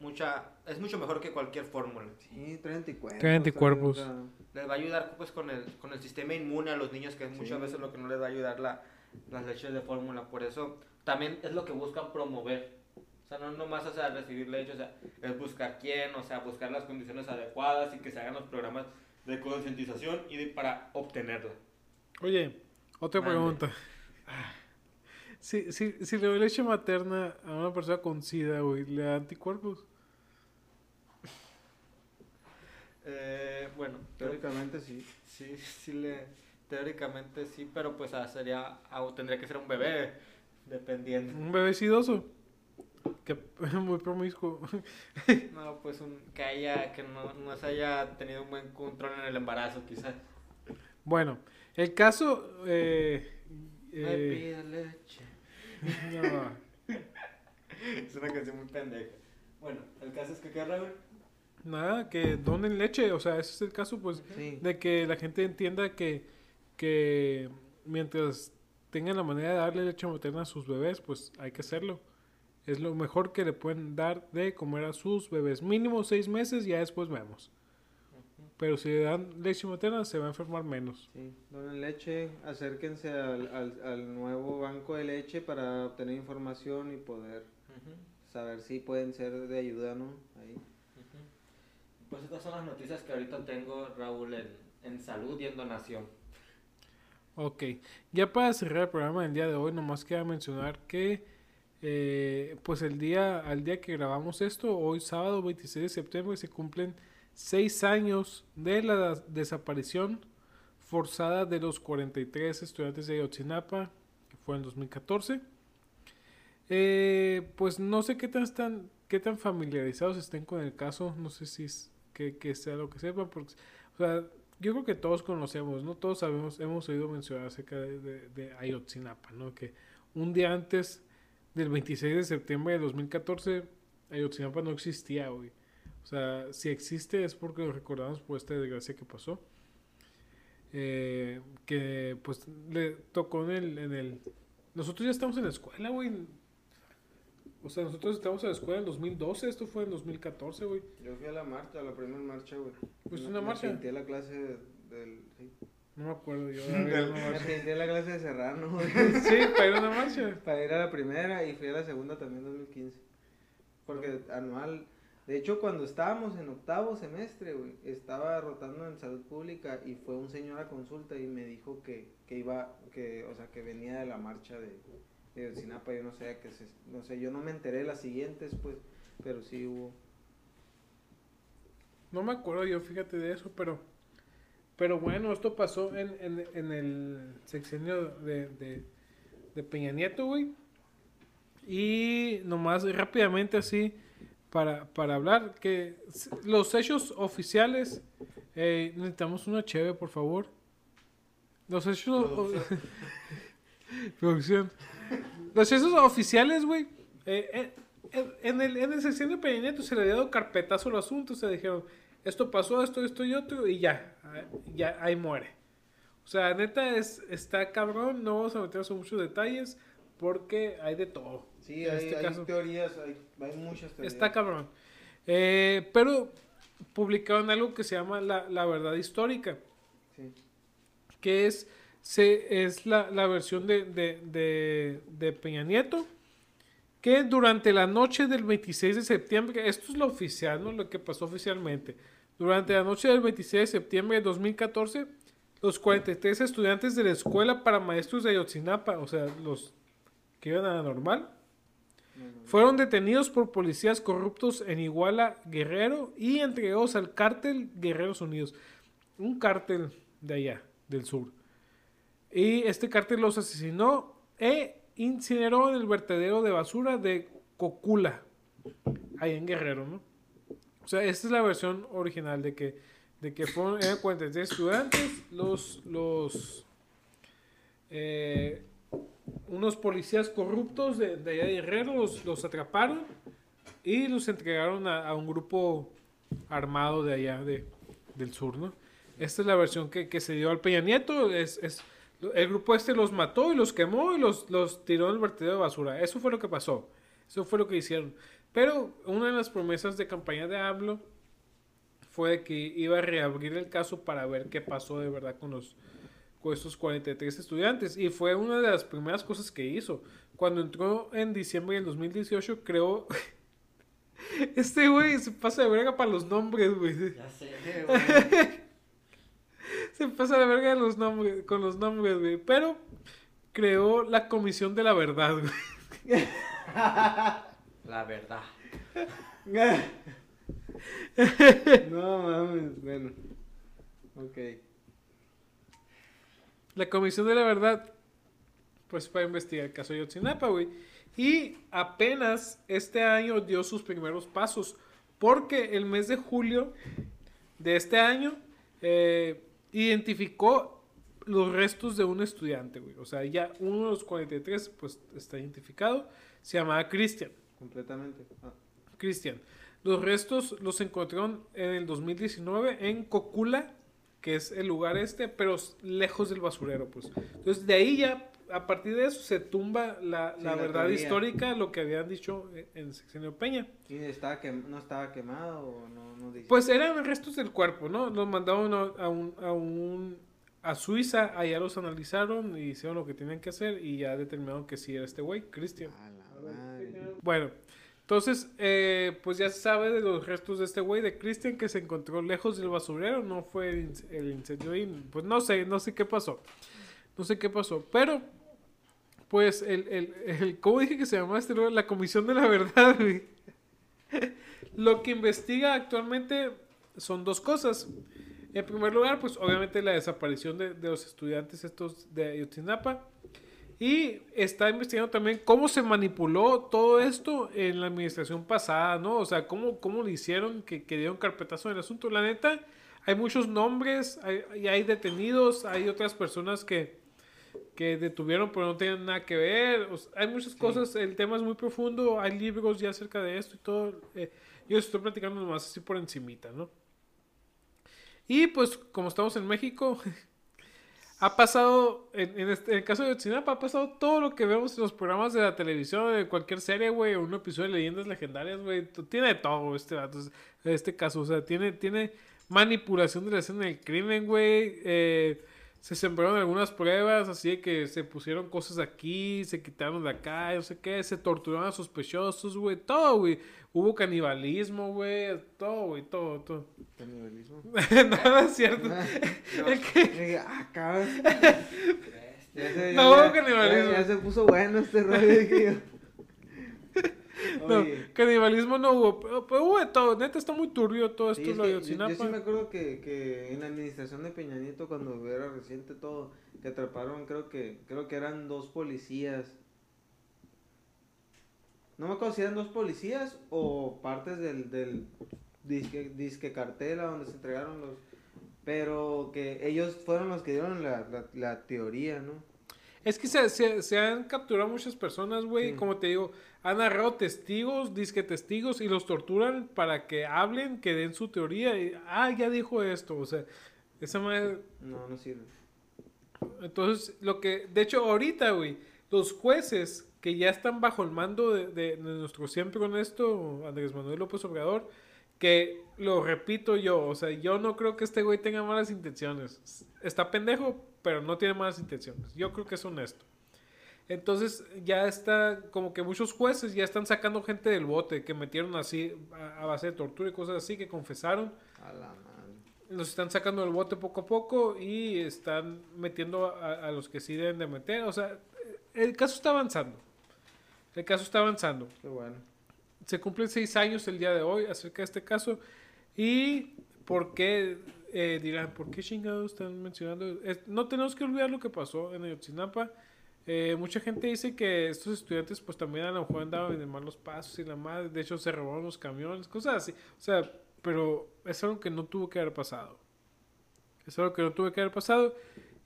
[SPEAKER 2] mucha, es mucho mejor que cualquier fórmula.
[SPEAKER 3] Sí, trae anticuerpos.
[SPEAKER 1] Trae anticuerpos.
[SPEAKER 3] o sea,
[SPEAKER 2] Les va a ayudar pues con el, con el sistema inmune a los niños, que es muchas
[SPEAKER 3] Sí.
[SPEAKER 2] veces lo que no les va a ayudar la, las leches de fórmula. Por eso también es lo que buscan promover. O sea, no nomás o sea, recibir leche, o sea, es buscar quién, o sea, buscar las condiciones adecuadas y que se hagan los programas de concientización y de- para obtenerla.
[SPEAKER 1] Oye, otra
[SPEAKER 2] Mande.
[SPEAKER 1] pregunta. Si, si, si le doy leche materna a una persona con SIDA, güey, ¿le da anticuerpos?
[SPEAKER 2] Eh, bueno,
[SPEAKER 3] Teóricamente sí.
[SPEAKER 2] sí, sí le, teóricamente sí, pero pues ah, sería, ah, tendría que ser un bebé, dependiendo.
[SPEAKER 1] Un bebé sidoso. Que muy promiscuo.
[SPEAKER 2] No, pues un, que haya, que no, no se haya tenido un buen control en el embarazo, quizás.
[SPEAKER 1] Bueno, el caso. Eh,
[SPEAKER 2] Me
[SPEAKER 1] eh,
[SPEAKER 2] pide leche.
[SPEAKER 1] no,
[SPEAKER 2] Es una canción muy pendeja. Bueno, el caso es que qué Raúl.
[SPEAKER 1] nada, que donen leche. O sea, ese es el caso, pues,
[SPEAKER 3] Sí.
[SPEAKER 1] de que la gente entienda que, que mientras tengan la manera de darle leche materna a sus bebés, pues hay que hacerlo. Es lo mejor que le pueden dar de comer a sus bebés. Mínimo seis meses, ya después vemos. Pero si le dan leche materna, se va a enfermar menos.
[SPEAKER 3] Sí, donen leche, acérquense al, al, al nuevo banco de leche para obtener información y poder saber si pueden ser de ayuda, ¿no? Ahí.
[SPEAKER 2] Pues estas son las noticias que ahorita tengo, Raúl, en, en salud y en donación.
[SPEAKER 1] Ok, ya para cerrar el programa del día de hoy, nomás queda mencionar que eh, pues el día, al día que grabamos esto, hoy sábado 26 de septiembre, se cumplen seis años de la desaparición forzada de los 43 estudiantes de Ayotzinapa, que fue en 2014. Eh, pues no sé qué tan, están, qué tan familiarizados estén con el caso, no sé si es que, que sea lo que sepan, porque, o sea, yo creo que todos conocemos, ¿no? Todos sabemos, hemos oído mencionar acerca de, Ayotzinapa, ¿no? Que un día antes del 26 de septiembre de 2014, Ayotzinapa no existía, güey. O sea, si existe es porque lo recordamos por esta desgracia que pasó. Eh, que pues le tocó en el, en el... Nosotros ya estamos en la escuela, güey. O sea, nosotros estamos en la escuela en 2012, esto fue en 2014, güey.
[SPEAKER 3] Yo fui a la marcha, a la primera marcha, güey.
[SPEAKER 1] ¿Fuiste
[SPEAKER 3] Me-
[SPEAKER 1] una
[SPEAKER 3] me
[SPEAKER 1] marcha?
[SPEAKER 3] agenté la clase del... Sí.
[SPEAKER 1] No me acuerdo yo. de haber ido a una
[SPEAKER 3] Me
[SPEAKER 1] marcha.
[SPEAKER 3] agenté la clase de Serrano, güey.
[SPEAKER 1] sí, para ir a una marcha.
[SPEAKER 3] Para ir a la primera y fui a la segunda también en 2015. Porque anual... De hecho, cuando estábamos en octavo semestre, güey, estaba rotando en salud pública y fue un señor a consulta y me dijo que, que iba, que, o sea, que venía de la marcha de, de Sinapa, yo no sé, que se, no sé, yo no me enteré de las siguientes, pues, pero sí hubo.
[SPEAKER 1] No me acuerdo yo, fíjate de eso, pero pero bueno, esto pasó en, en, en el sexenio de, de, de Peña Nieto, güey. Y nomás rápidamente así, para, para hablar, que los hechos oficiales, eh, necesitamos una cheve, por favor. Los hechos... Producción. Los hechos oficiales, güey. eh, eh, en, el, en sexenio de Peña Nieto se le había dado carpetazo al asunto. Se dijeron, esto pasó, esto, esto y otro, y ya. Ya ahí muere. O sea, neta, es, está cabrón. No vamos a meternos en muchos detalles porque hay de todo.
[SPEAKER 3] Sí,
[SPEAKER 1] En
[SPEAKER 3] hay,
[SPEAKER 1] este
[SPEAKER 3] hay
[SPEAKER 1] caso.
[SPEAKER 3] teorías, hay, hay muchas teorías.
[SPEAKER 1] Está cabrón. Eh, pero publicaron algo que se llama la, la verdad histórica
[SPEAKER 3] Sí.
[SPEAKER 1] que es, se, es la, la versión de, de, de, de Peña Nieto, que durante la noche del 26 de septiembre, esto es lo oficial, ¿no? Lo que pasó oficialmente. Durante la noche del 26 de septiembre de 2014, los 43 estudiantes de la Escuela para Maestros de Ayotzinapa, o sea, los que iban a la normal,
[SPEAKER 3] No, no,
[SPEAKER 1] fueron detenidos por policías corruptos en Iguala, Guerrero y entregados al cártel Guerreros Unidos. Un cártel de allá, del sur. Y este cártel los asesinó e incineró en el vertedero de basura de Cocula, ahí en Guerrero, ¿no? O sea, esta es la versión original de que, de que fueron eran 43 estudiantes, los, los, eh, unos policías corruptos de, de allá de Guerrero los, los atraparon y los entregaron a, a un grupo armado de allá de, del sur, ¿no? Esta es la versión que, que se dio al Peña Nieto. Es, el grupo este los mató y los quemó y los, los tiró en el vertedero de basura. Eso fue lo que pasó. Eso fue lo que hicieron. Pero una de las promesas de campaña de AMLO fue que iba a reabrir el caso para ver qué pasó de verdad con los con estos 43 estudiantes. Y fue una de las primeras cosas que hizo. Cuando entró en diciembre del 2018, creó... Este güey se pasa de verga para los nombres, güey.
[SPEAKER 2] Ya sé, güey.
[SPEAKER 1] Se pasa de verga los nombres, con los nombres, güey. Pero creó la Comisión de la Verdad, güey.
[SPEAKER 2] La verdad.
[SPEAKER 3] no mames, bueno. Ok.
[SPEAKER 1] La Comisión de la Verdad, pues para investigar el caso de Yotzinapa, güey. Y apenas este año dio sus primeros pasos. Porque el mes de julio de este año eh, identificó los restos de un estudiante, güey. O sea, ya uno de los 43, pues está identificado. Se llamaba Cristian.
[SPEAKER 3] Completamente. Ah,
[SPEAKER 1] Cristian. Los restos los encontraron en el 2019 en Cocula, que es el lugar este, pero lejos del basurero, pues. Entonces, de ahí ya, a partir de eso, se tumba la,
[SPEAKER 3] Sí,
[SPEAKER 1] la
[SPEAKER 3] la
[SPEAKER 1] verdad
[SPEAKER 3] teoría.
[SPEAKER 1] histórica, lo que habían dicho en- en Sexenio Peña.
[SPEAKER 3] ¿Y estaba quem- no estaba quemado o no, no dice?
[SPEAKER 1] Pues eran restos del cuerpo, ¿no? Los mandaron a, un, a un- a Suiza, allá los analizaron y hicieron lo que tenían que hacer y ya determinaron que sí era este güey, Cristian. Bueno, entonces, eh, pues ya se sabe de los restos de este güey, de Christian, que se encontró lejos del basurero, no fue el, inc- el incendio pues no sé, no sé qué pasó, no sé qué pasó, pero, pues, el, el, el ¿cómo dije que se llamaba este lugar? La Comisión de la Verdad, güey. Lo que investiga actualmente son dos cosas. En primer lugar, pues obviamente la desaparición de, de los estudiantes estos de Ayotzinapa. Y está investigando también cómo se manipuló todo esto en la administración pasada, ¿no? O sea, cómo, cómo le hicieron que, que dieron carpetazo en el asunto. La neta, hay muchos nombres, hay, hay detenidos, hay otras personas que, que detuvieron pero no tenían nada que ver. O sea, hay muchas cosas, el tema es muy profundo, hay libros ya acerca de esto y todo. eh, yo estoy platicando nomás así por encimita, ¿no? Y pues como estamos en México, ha pasado, en, en este- en el caso de Yotzinapa, ha pasado todo lo que vemos en los programas de la televisión, de cualquier serie, güey, un episodio de leyendas legendarias, güey. Tiene de todo este este caso, o sea, tiene, tiene manipulación de la escena del crimen, güey. eh, se sembraron algunas pruebas, así de que se pusieron cosas aquí, se quitaron de acá, no sé qué, se torturaron a sospechosos, güey, todo, güey. Hubo canibalismo, güey, todo, güey, todo, todo.
[SPEAKER 3] Canibalismo.
[SPEAKER 1] Nada es cierto. El que-
[SPEAKER 3] ah, cabrón. Ya se,
[SPEAKER 1] No,
[SPEAKER 3] ya-
[SPEAKER 1] canibalismo.
[SPEAKER 3] Ya, ya se puso bueno este rollo.
[SPEAKER 1] No, canibalismo no hubo, pero, pero hubo de todo. Neta está muy turbio todo esto
[SPEAKER 3] sí, es
[SPEAKER 1] lo de
[SPEAKER 3] que yo, yo
[SPEAKER 1] Ayotzinapa.
[SPEAKER 3] sí me acuerdo que, que en la administración de Peña Nieto, cuando era reciente todo, que atraparon, creo que creo que eran dos policías. No me acuerdo si eran dos policías o partes del, del disque, disque cartel a donde se entregaron los... Pero que ellos fueron los que dieron la, la, la teoría, ¿no?
[SPEAKER 1] Es que se, se- se han capturado muchas personas, güey. Como te digo, han agarrado testigos, disque testigos, y los torturan para que hablen, que den su teoría. Y, ah, ya dijo esto. O sea, esa madre.
[SPEAKER 3] No, no sirve.
[SPEAKER 1] Entonces, lo que. De hecho, ahorita, güey, los jueces que ya están bajo el mando de, de- de nuestro siempre honesto Andrés Manuel López Obrador, que lo repito yo, o sea, yo no creo que este güey tenga malas intenciones. Está pendejo, pero no tiene malas intenciones. Yo creo que es honesto. Entonces ya está, como que muchos jueces ya están sacando gente del bote, que metieron así a, a base de tortura y cosas así, que confesaron
[SPEAKER 3] A la madre.
[SPEAKER 1] los están sacando del bote poco a poco y están metiendo a, a los que sí deben de meter. O sea, el caso está avanzando. El caso está avanzando.
[SPEAKER 3] Qué bueno.
[SPEAKER 1] Se cumplen seis años el día de hoy acerca de este caso. ¿Y por qué? Eh, dirán, ¿por qué chingados están mencionando? No tenemos que olvidar lo que pasó en Ayotzinapa. Eh, mucha gente dice que estos estudiantes pues también a lo mejor andaban en malos pasos y la madre, de hecho se robaron los camiones, cosas así. O sea, pero es algo que no tuvo que haber pasado. Es algo que no tuvo que haber pasado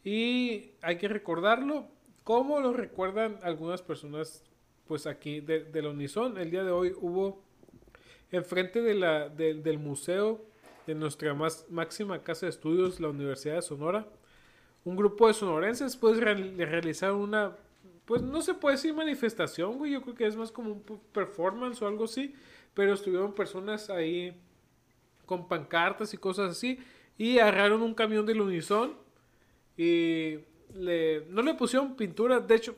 [SPEAKER 1] y hay que recordarlo como lo recuerdan algunas personas pues aquí de, de la Unison. El día de hoy hubo enfrente de la, del- del museo de nuestra más, máxima casa de estudios, la Universidad de Sonora, un grupo de sonorenses pues real- realizaron una, pues no se puede decir manifestación, güey, yo creo que es más como un performance o algo así, pero estuvieron personas ahí con pancartas y cosas así y agarraron un camión del Unison y le, no le pusieron pintura, de hecho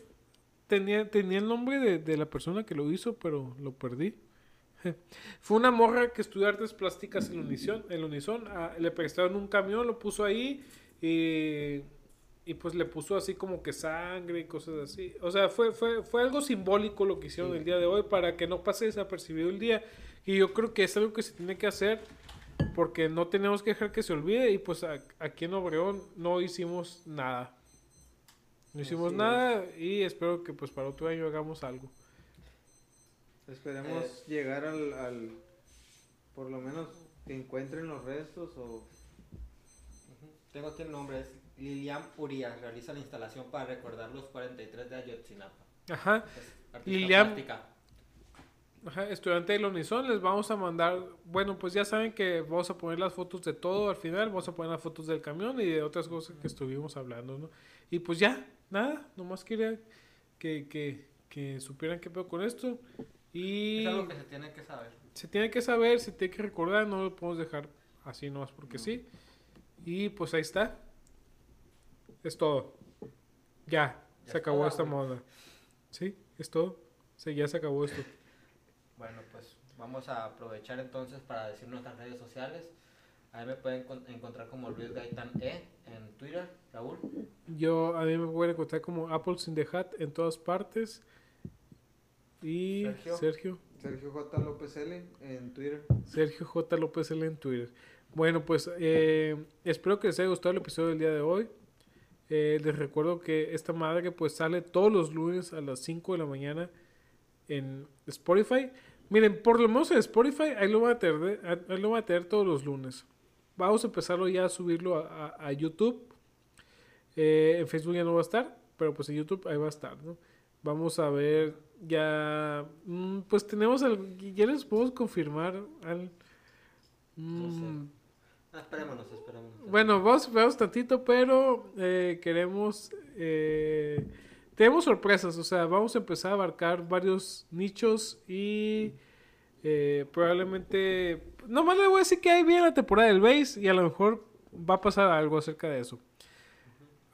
[SPEAKER 1] tenía, tenía el nombre de, de la persona que lo hizo, pero lo perdí. Fue una morra que estudió artes plásticas en Unison, en Unison ah, le prestaron un camión, lo puso ahí y, y pues le puso así como que sangre y cosas así. O sea, fue, fue, fue algo simbólico lo que hicieron el día de hoy para que no pase desapercibido el día. Y yo creo que es algo que se tiene que hacer porque no tenemos que dejar que se olvide. Y pues a- aquí en Obregón no hicimos nada. No hicimos
[SPEAKER 3] Así
[SPEAKER 1] nada y espero que pues para otro año hagamos algo.
[SPEAKER 3] Esperemos
[SPEAKER 2] Eh.
[SPEAKER 3] llegar al, al, por lo menos que encuentren los restos o.
[SPEAKER 2] Tengo aquí el nombre, es Lilian Urias, realiza la instalación para recordar los 43 de Ayotzinapa.
[SPEAKER 1] Ajá.
[SPEAKER 2] Es
[SPEAKER 1] Lilian-
[SPEAKER 2] plástica.
[SPEAKER 1] Ajá, estudiante de la Unison, les vamos a mandar, bueno, pues ya saben que vamos a poner las fotos de todo al final, vamos a poner las fotos del camión y de otras cosas que estuvimos hablando, ¿no? Y pues ya, nada, nomás quería que, que, que supieran qué pedo con esto. Y
[SPEAKER 2] Es algo que se tiene que saber.
[SPEAKER 1] se tiene que saber, se tiene que recordar, no lo podemos dejar así nomás porque sí. Y pues ahí está. Es todo. Ya,
[SPEAKER 2] Ya
[SPEAKER 1] se acabó esta moda. Sí, es todo. Sí, ya se acabó esto.
[SPEAKER 2] Bueno, pues vamos a aprovechar entonces para decir nuestras redes sociales. Ahí me pueden con- encontrar como Luis Gaitán E en Twitter, Raúl.
[SPEAKER 1] Yo, a mí me pueden encontrar como Apples in the Hat en todas partes. Y
[SPEAKER 2] Sergio.
[SPEAKER 1] Sergio,
[SPEAKER 3] Sergio J. López L en Twitter.
[SPEAKER 1] Sergio J. López L en Twitter. Bueno, pues eh, espero que les haya gustado el episodio del día de hoy. Eh, les recuerdo que esta madre pues sale todos los lunes a las 5 de la mañana en Spotify. Miren, por lo menos en Spotify ahí lo van a tener, ahí lo a tener todos los lunes. Vamos a empezarlo ya a subirlo a, a- a YouTube. Eh, en Facebook ya no va a estar, pero pues en YouTube ahí va a estar, ¿no? Vamos a ver ya, mm, pues tenemos, al, ya les podemos confirmar al...
[SPEAKER 2] No sé.
[SPEAKER 1] mm,
[SPEAKER 2] Ah, esperémonos, esperémonos.
[SPEAKER 1] bueno, vamos a esperarnos tantito, pero eh, queremos. eh, tenemos sorpresas, o sea, vamos a empezar a abarcar varios nichos y eh, probablemente. Nomás le voy a decir que ahí viene la temporada del base y a lo mejor va a pasar algo acerca de eso.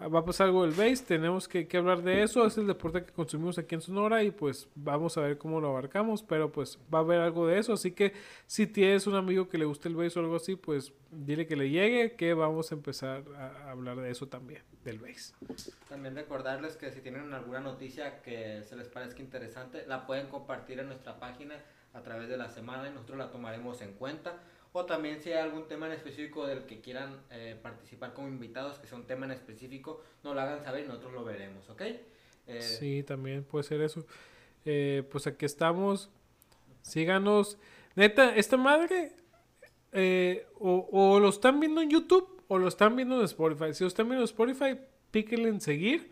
[SPEAKER 1] Va a pasar algo del base, tenemos que, que hablar de eso, es el deporte que consumimos aquí en Sonora y pues vamos a ver cómo lo abarcamos, pero pues va a haber algo de eso, así que si tienes un amigo que le guste el base o algo así, pues dile que le llegue, que vamos a empezar a hablar de eso también, del base.
[SPEAKER 2] También recordarles que si tienen alguna noticia que se les parezca interesante, la pueden compartir en nuestra página a través de la semana y nosotros la tomaremos en cuenta. O también si hay algún tema en específico del que quieran eh, participar como invitados, que sea un tema en específico, nos lo hagan saber y nosotros lo veremos, ¿ok? Eh,
[SPEAKER 1] Sí, también puede ser eso. Eh, pues aquí estamos. Síganos. Neta, esta madre o, o lo están viendo en YouTube o lo están viendo en Spotify. Si lo están viendo en Spotify, píquenle en seguir.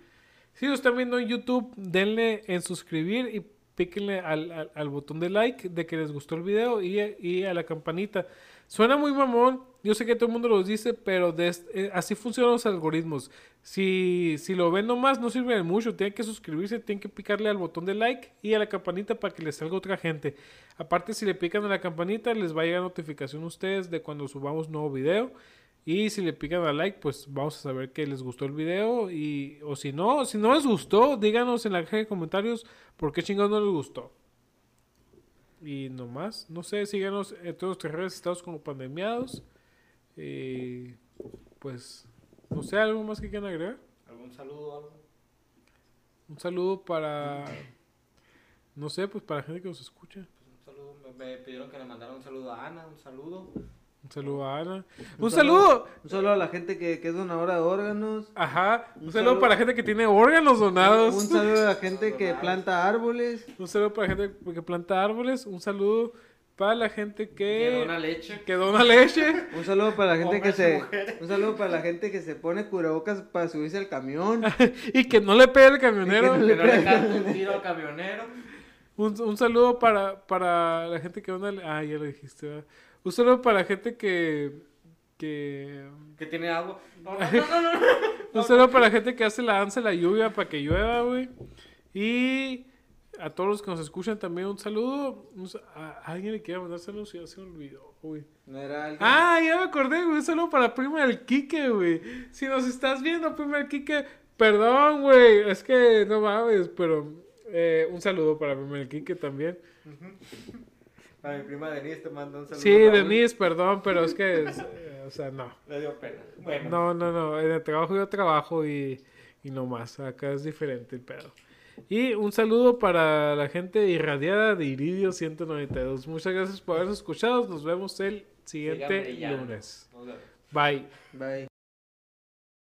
[SPEAKER 1] Si lo están viendo en YouTube, denle en suscribir y píquenle al, al- al botón de like de que les gustó el video y, y a la campanita. Suena muy mamón, yo sé que todo el mundo lo dice, pero eh, así funcionan los algoritmos. Si, si lo ven nomás, no sirve de mucho. Tienen que suscribirse, tienen que picarle al botón de like y a la campanita para que les salga otra gente. Aparte, si le pican a la campanita, les va a llegar notificación a ustedes de cuando subamos nuevo video. Y si le pican a like, pues vamos a saber que les gustó el video. Y, o si no, si no les gustó, díganos en la caja de comentarios por qué chingados no les gustó. Y nomás, no sé, síganos en todos nuestras redes, estamos como pandemiados. Y pues, no sé, algo más que quieran agregar.
[SPEAKER 2] ¿Algún saludo algo?
[SPEAKER 1] Un saludo para, no sé, pues para la gente que nos escucha.
[SPEAKER 2] Pues un saludo. Me, me pidieron que le mandara un saludo a Ana, un saludo.
[SPEAKER 1] Un saludo a Ana.
[SPEAKER 3] Un
[SPEAKER 1] Un,
[SPEAKER 3] saludo.
[SPEAKER 1] saludo.
[SPEAKER 3] Un saludo a la gente que, que es donadora de órganos.
[SPEAKER 1] Ajá. Un,
[SPEAKER 3] Un
[SPEAKER 1] saludo,
[SPEAKER 3] saludo.
[SPEAKER 1] para la gente que tiene órganos donados.
[SPEAKER 3] Un saludo a la gente que planta árboles.
[SPEAKER 1] Un saludo para la gente que planta árboles. Un saludo para la gente que,
[SPEAKER 2] Que dona leche.
[SPEAKER 1] que dona leche.
[SPEAKER 3] Un saludo para la gente que
[SPEAKER 2] Hombres
[SPEAKER 3] se
[SPEAKER 2] mujeres.
[SPEAKER 3] un saludo para la gente que se pone cubrebocas para subirse al camión.
[SPEAKER 1] y que no le pegue el camionero.
[SPEAKER 3] Y que
[SPEAKER 2] Que no le cante un tiro al camionero.
[SPEAKER 1] Un, un saludo para, para la gente que dona. Ah, ya lo dijiste. ¿verdad? Un saludo para gente que. que
[SPEAKER 2] Que tiene agua. No, no, no, no, no.
[SPEAKER 1] un saludo para gente que hace la danza de la lluvia para que llueva, güey. Y a todos los que nos escuchan también un saludo. A, alguien le quiere mandar saludos ya se me olvidó, güey.
[SPEAKER 3] No era alguien.
[SPEAKER 1] Ah, ya me acordé, güey. Un saludo para prima del Quique, güey. Si nos estás viendo, prima del Quique, perdón, güey. Es que no mames, pero eh, un saludo para prima del Quique también.
[SPEAKER 2] A mi prima Denise te manda un saludo.
[SPEAKER 1] Sí. Denise, perdón, pero es que, es, eh, o sea, no.
[SPEAKER 2] Le dio pena. Bueno.
[SPEAKER 1] No, no, no. En el trabajo yo trabajo y Y no más, acá es diferente el pedo. Y un saludo para la gente irradiada de Iridio 192. Muchas gracias por habernos escuchado. Nos vemos el siguiente lunes. Bye.
[SPEAKER 3] Bye.